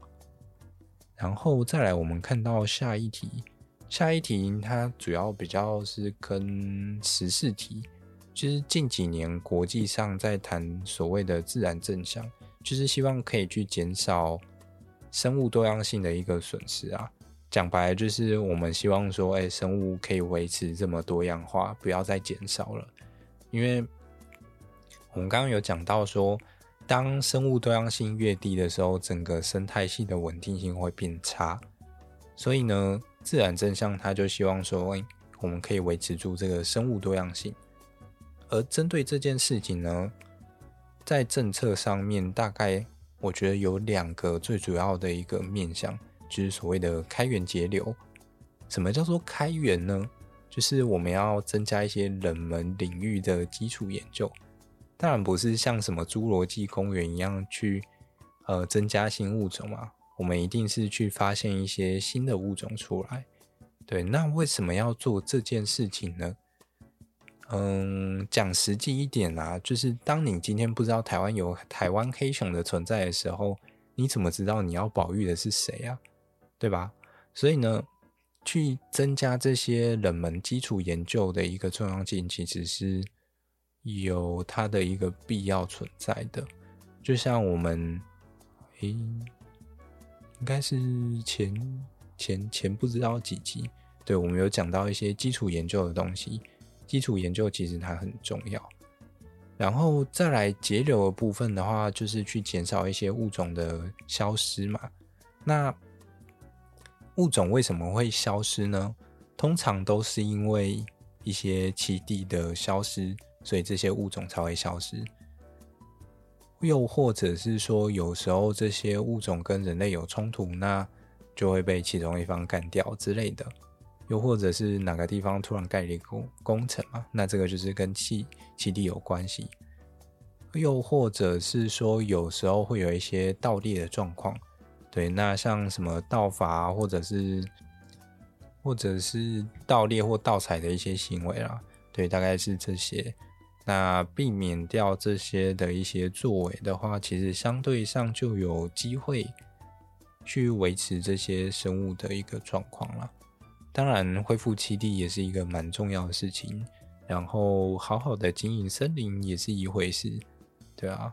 然后再来，我们看到下一题，下一题它主要比较是跟时事题。就是近几年国际上在谈所谓的自然正向，就是希望可以去减少生物多样性的一个损失啊。讲白了，就是我们希望说，哎，生物可以维持这么多样化，不要再减少了。因为我们刚刚有讲到说，当生物多样性越低的时候，整个生态系的稳定性会变差。所以呢，自然正向它就希望说，哎，我们可以维持住这个生物多样性。而针对这件事情呢，在政策上面，大概我觉得有两个最主要的一个面向，就是所谓的开源节流。什么叫做开源呢？就是我们要增加一些冷门领域的基础研究，当然不是像什么侏罗纪公园一样去呃增加新物种嘛，我们一定是去发现一些新的物种出来。对，那为什么要做这件事情呢？嗯，讲实际一点啊，就是当你今天不知道台湾有台湾黑熊的存在的时候，你怎么知道你要保育的是谁啊？对吧？所以呢，去增加这些冷门基础研究的一个重要性，其实是有它的一个必要存在的。就像我们，诶，应该是前前前不知道几集，对，我们有讲到一些基础研究的东西。基础研究其实它很重要，然后再来节流的部分的话，就是去减少一些物种的消失嘛。那物种为什么会消失呢？通常都是因为一些栖地的消失，所以这些物种才会消失。又或者是说，有时候这些物种跟人类有冲突，那就会被其中一方干掉之类的。又或者是哪个地方突然盖了一个工程嘛，那这个就是跟栖栖地有关系。又或者是说，有时候会有一些盗猎的状况，对，那像什么盗伐，或者是或者是盗猎或盗采的一些行为啦，对，大概是这些。那避免掉这些的一些作为的话，其实相对上就有机会去维持这些生物的一个状况了。当然，恢复栖地也是一个蛮重要的事情，然后好好的经营森林也是一回事，对啊，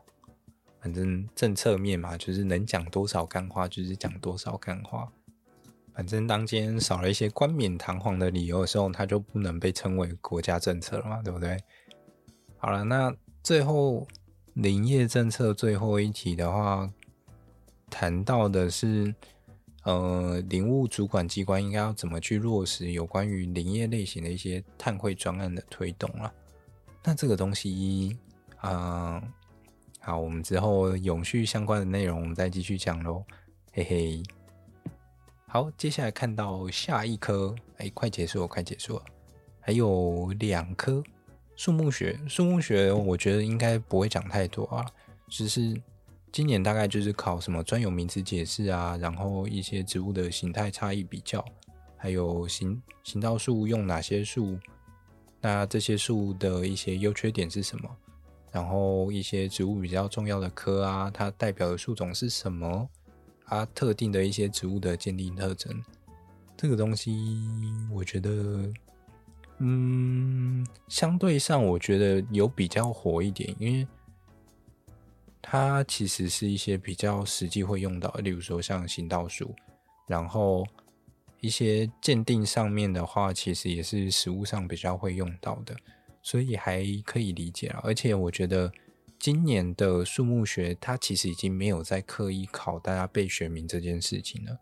反正政策面嘛，就是能讲多少干话就是讲多少干话。反正当今少了一些冠冕堂皇的理由的时候，它就不能被称为国家政策了嘛，对不对？好了，那最后林业政策最后一题的话，谈到的是。呃，林务主管机关应该要怎么去落实有关于林业类型的一些碳汇专案的推动啊？那这个东西，啊、好，我们之后永续相关的内容，我们再继续讲喽，嘿嘿。好，接下来看到下一科，哎，快结束了，快结束了，还有两科树木学，树木学，我觉得应该不会讲太多啊，只是。今年大概就是考什么专有名词解释啊，然后一些植物的形态差异比较，还有行行道树用哪些树，那这些树的一些优缺点是什么？然后一些植物比较重要的科啊，它代表的树种是什么？啊特定的一些植物的鉴定特征，这个东西我觉得，嗯，相对上我觉得有比较火一点，因为。它其实是一些比较实际会用到，例如说像行道树，然后一些鉴定上面的话，其实也是实务上比较会用到的，所以还可以理解了。而且我觉得今年的树木学，它其实已经没有在刻意考大家背学名这件事情了。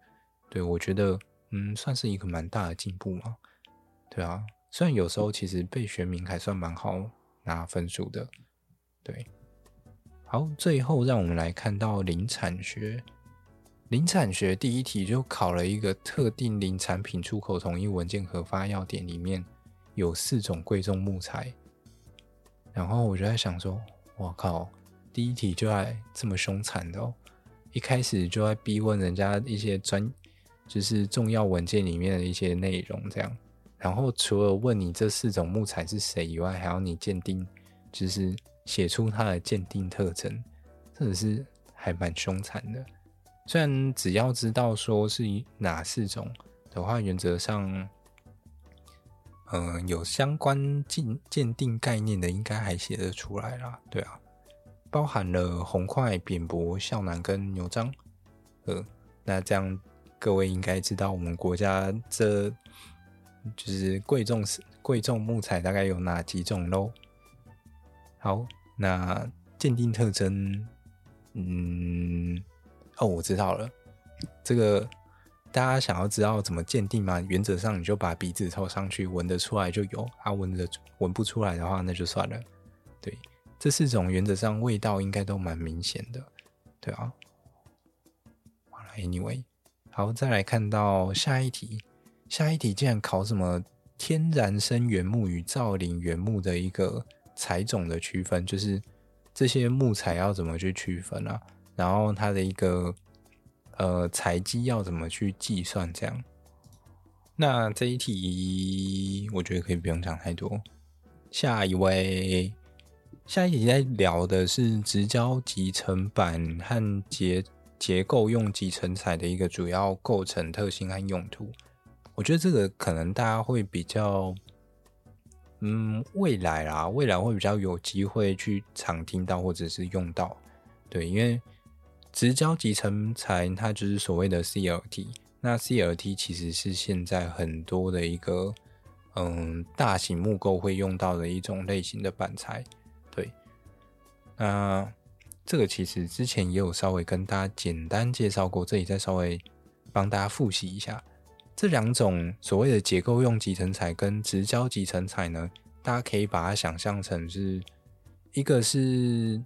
对，我觉得，嗯，算是一个蛮大的进步嘛。对啊，虽然有时候其实背学名还算蛮好拿分数的，对。好，最后让我们来看到林产学。林产学第一题就考了一个特定林产品出口同一文件核发要点，里面有四种贵重木材。然后我就在想说，我靠，第一题就还这么凶残的哦，一开始就在逼问人家一些专，就是重要文件里面的一些内容这样。然后除了问你这四种木材是谁以外，还要你鉴定，就是写出它的鉴定特征，真的是还蛮凶残的。虽然只要知道说是哪四种的话，原则上，嗯、呃，有相关鉴鉴定概念的，应该还写得出来啦。对啊，包含了红块、扁柏、肖楠跟牛樟。呃，那这样各位应该知道我们国家这。就是贵重是贵重木材大概有哪几种喽？好，那鉴定特征，嗯，哦，我知道了。这个大家想要知道怎么鉴定吗？原则上你就把鼻子凑上去，闻得出来就有；啊，闻得闻不出来的话，那就算了。对，这四种原则上味道应该都蛮明显的，对啊。好了，Anyway，好，再来看到下一题。下一题竟然考什么天然生原木与造林原木的一个材种的区分，就是这些木材要怎么去区分啊？然后它的一个呃材积要怎么去计算？这样，那这一题我觉得可以不用讲太多。下一位，下一题在聊的是直交集成板和结结构用集成材的一个主要构成特性和用途。我觉得这个可能大家会比较，嗯，未来啦，未来会比较有机会去常听到或者是用到，对，因为直胶集成材它就是所谓的 CLT，那 CLT 其实是现在很多的一个，嗯，大型木构会用到的一种类型的板材，对，那这个其实之前也有稍微跟大家简单介绍过，这里再稍微帮大家复习一下。这两种所谓的结构用集成材跟直胶集成材呢，大家可以把它想象成是一个是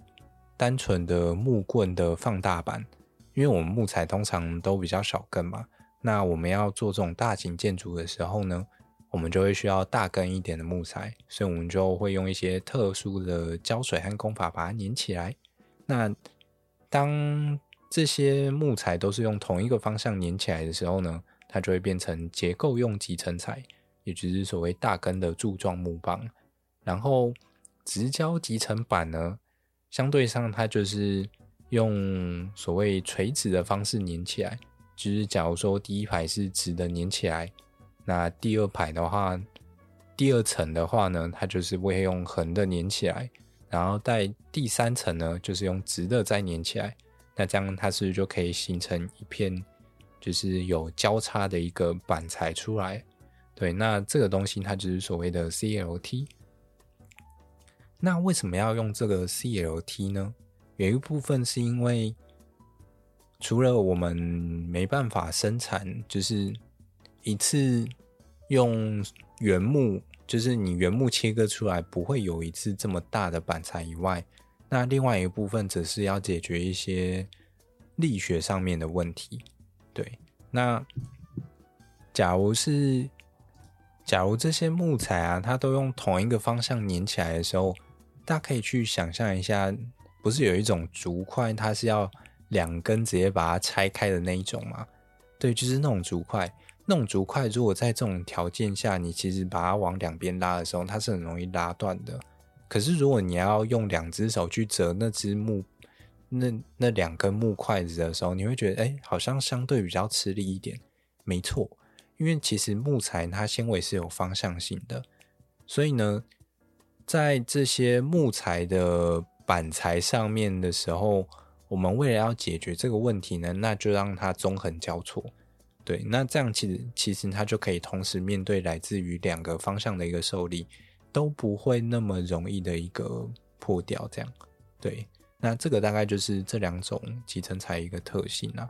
单纯的木棍的放大版，因为我们木材通常都比较小根嘛，那我们要做这种大型建筑的时候呢，我们就会需要大根一点的木材，所以我们就会用一些特殊的胶水和工法把它粘起来。那当这些木材都是用同一个方向粘起来的时候呢，它就会变成结构用集成材，也就是所谓大根的柱状木棒。然后直胶集成板呢，相对上它就是用所谓垂直的方式粘起来。就是假如说第一排是直的粘起来，那第二排的话，第二层的话呢，它就是会用横的粘起来。然后在第三层呢，就是用直的再粘起来。那这样它是就可以形成一片？就是有交叉的一个板材出来，对，那这个东西它就是所谓的 CLT。那为什么要用这个 CLT 呢？有一部分是因为除了我们没办法生产，就是一次用原木，就是你原木切割出来不会有一次这么大的板材以外，那另外一部分则是要解决一些力学上面的问题。对，那假如是，假如这些木材啊，它都用同一个方向粘起来的时候，大家可以去想象一下，不是有一种竹筷，它是要两根直接把它拆开的那一种吗？对，就是那种竹筷。那种竹筷，如果在这种条件下，你其实把它往两边拉的时候，它是很容易拉断的。可是如果你要用两只手去折那只木，那那两根木筷子的时候，你会觉得，哎，好像相对比较吃力一点。没错，因为其实木材它纤维是有方向性的，所以呢，在这些木材的板材上面的时候，我们为了要解决这个问题呢，那就让它纵横交错。对，那这样其实其实它就可以同时面对来自于两个方向的一个受力，都不会那么容易的一个破掉。这样，对。那这个大概就是这两种集成材一个特性啊。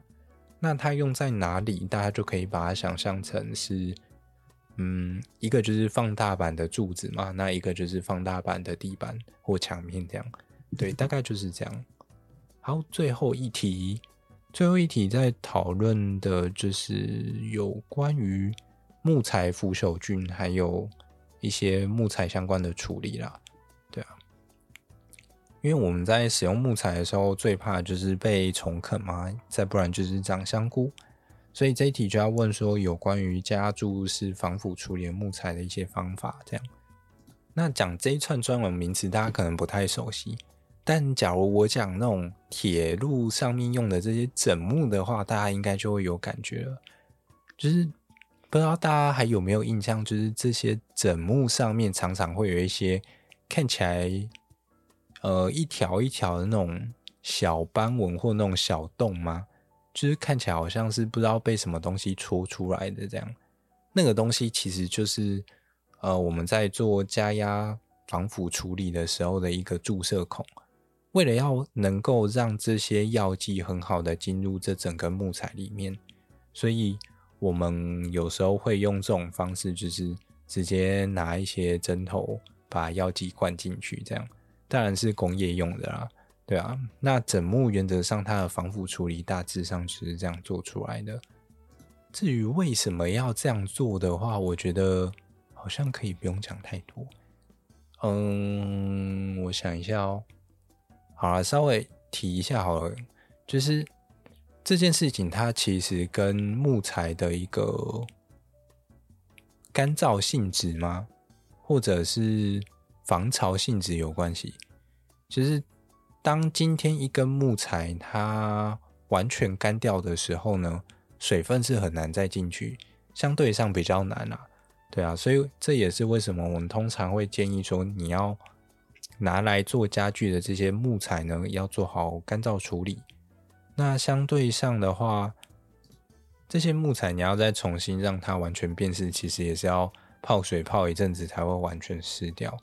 那它用在哪里？大家就可以把它想象成是，嗯，一个就是放大版的柱子嘛，那一个就是放大版的地板或墙面这样。对，大概就是这样。好，最后一题，最后一题在讨论的就是有关于木材腐朽菌，还有一些木材相关的处理啦。对啊因为我们在使用木材的时候，最怕就是被虫啃嘛，再不然就是长香菇。所以这一题就要问说，有关于家家注入式防腐处理木材的一些方法。这样，那讲这一串专有名词，大家可能不太熟悉。但假如我讲那种铁路上面用的这些枕木的话，大家应该就会有感觉了。就是不知道大家还有没有印象，就是这些枕木上面常常会有一些看起来。呃，一条一条的那种小斑纹或那种小洞吗？就是看起来好像是不知道被什么东西戳出来的这样。那个东西其实就是呃，我们在做加压防腐处理的时候的一个注射孔。为了要能够让这些药剂很好的进入这整个木材里面，所以我们有时候会用这种方式，就是直接拿一些针头把药剂灌进去，这样。当然是工业用的啦，对啊。那枕木原则上它的防腐处理大致上是这样做出来的。至于为什么要这样做的话，我觉得好像可以不用讲太多。嗯，我想一下哦。好了，稍微提一下好了，就是这件事情它其实跟木材的一个干燥性质吗？或者是？防潮性质有关系，就是当今天一根木材它完全干掉的时候呢，水分是很难再进去，相对上比较难啊，对啊，所以这也是为什么我们通常会建议说，你要拿来做家具的这些木材呢，要做好干燥处理。那相对上的话，这些木材你要再重新让它完全变湿，其实也是要泡水泡一阵子才会完全湿掉。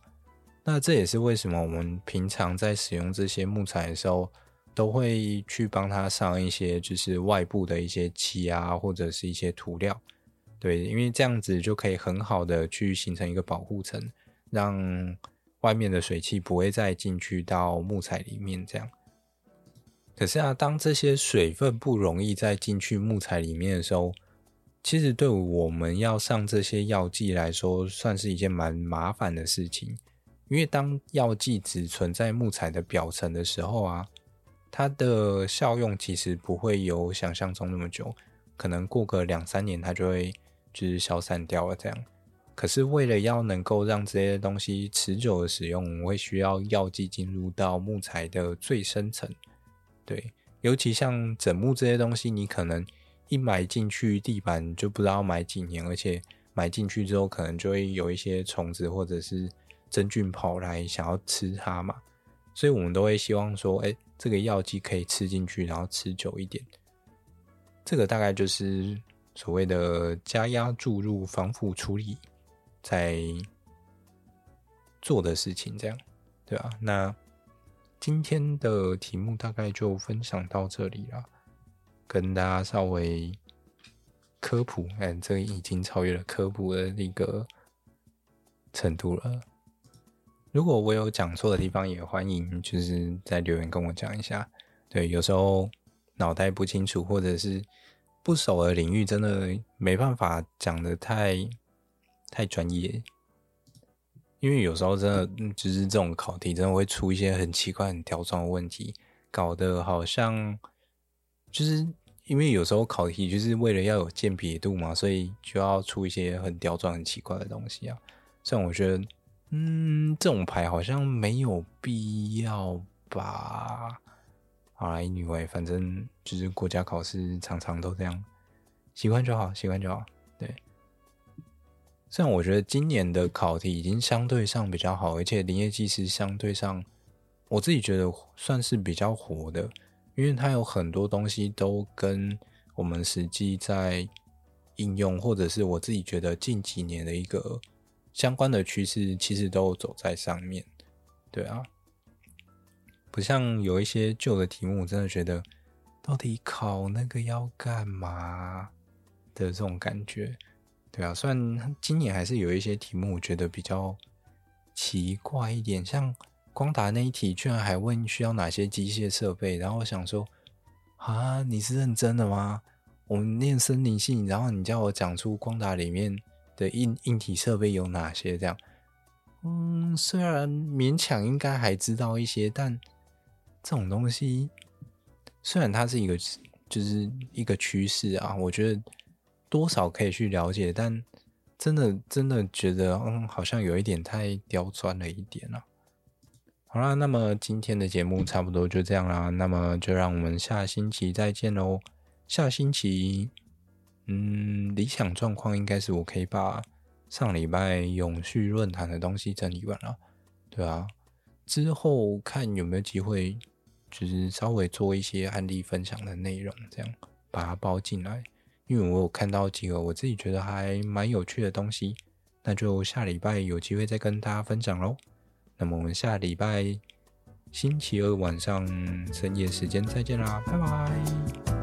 那这也是为什么我们平常在使用这些木材的时候，都会去帮它上一些就是外部的一些漆啊，或者是一些涂料，对，因为这样子就可以很好的去形成一个保护层，让外面的水汽不会再进去到木材里面。这样，可是啊，当这些水分不容易再进去木材里面的时候，其实对我们要上这些药剂来说，算是一件蛮麻烦的事情。因为当药剂只存在木材的表层的时候啊，它的效用其实不会有想象中那么久，可能过个两三年它就会就是消散掉了这样。可是为了要能够让这些东西持久的使用，我们会需要药剂进入到木材的最深层。对，尤其像枕木这些东西，你可能一埋进去地板就不知道埋几年，而且埋进去之后可能就会有一些虫子或者是。真菌跑来想要吃它嘛，所以我们都会希望说，哎，这个药剂可以吃进去，然后持久一点。这个大概就是所谓的加压注入防腐处理在做的事情，这样对吧？那今天的题目大概就分享到这里了，跟大家稍微科普，哎，这已经超越了科普的那个程度了。如果我有讲错的地方，也欢迎就是在留言跟我讲一下。对，有时候脑袋不清楚，或者是不熟的领域，真的没办法讲得太太专业。因为有时候真的就是这种考题，真的会出一些很奇怪、很刁钻的问题，搞得好像就是因为有时候考题就是为了要有鉴别度嘛，所以就要出一些很刁钻、很奇怪的东西啊。虽然我觉得。嗯，这种牌好像没有必要吧？好啦，anyway，反正就是国家考试常常都这样，习惯就好，习惯就好。对，虽然我觉得今年的考题已经相对上比较好，而且林业技师相对上，我自己觉得算是比较活的，因为它有很多东西都跟我们实际在应用，或者是我自己觉得近几年的一个。相关的趋势其实都走在上面，对啊，不像有一些旧的题目，我真的觉得到底考那个要干嘛的这种感觉，对啊。虽然今年还是有一些题目，我觉得比较奇怪一点，像光达那一题，居然还问需要哪些机械设备，然后我想说，啊，你是认真的吗？我们念森林系，然后你叫我讲出光达里面。的硬硬体设备有哪些？这样，嗯，虽然勉强应该还知道一些，但这种东西，虽然它是一个就是一个趋势啊，我觉得多少可以去了解，但真的真的觉得，嗯，好像有一点太刁钻了一点了啊。好啦，那么今天的节目差不多就这样啦，那么就让我们下星期再见喽。下星期，嗯，理想状况应该是我可以把上礼拜永续论坛的东西整理完了，对啊。之后看有没有机会，就是稍微做一些案例分享的内容，这样把它包进来。因为我有看到几个我自己觉得还蛮有趣的东西，那就下礼拜有机会再跟大家分享喽。那么我们下礼拜星期二晚上深夜时间再见啦，拜拜。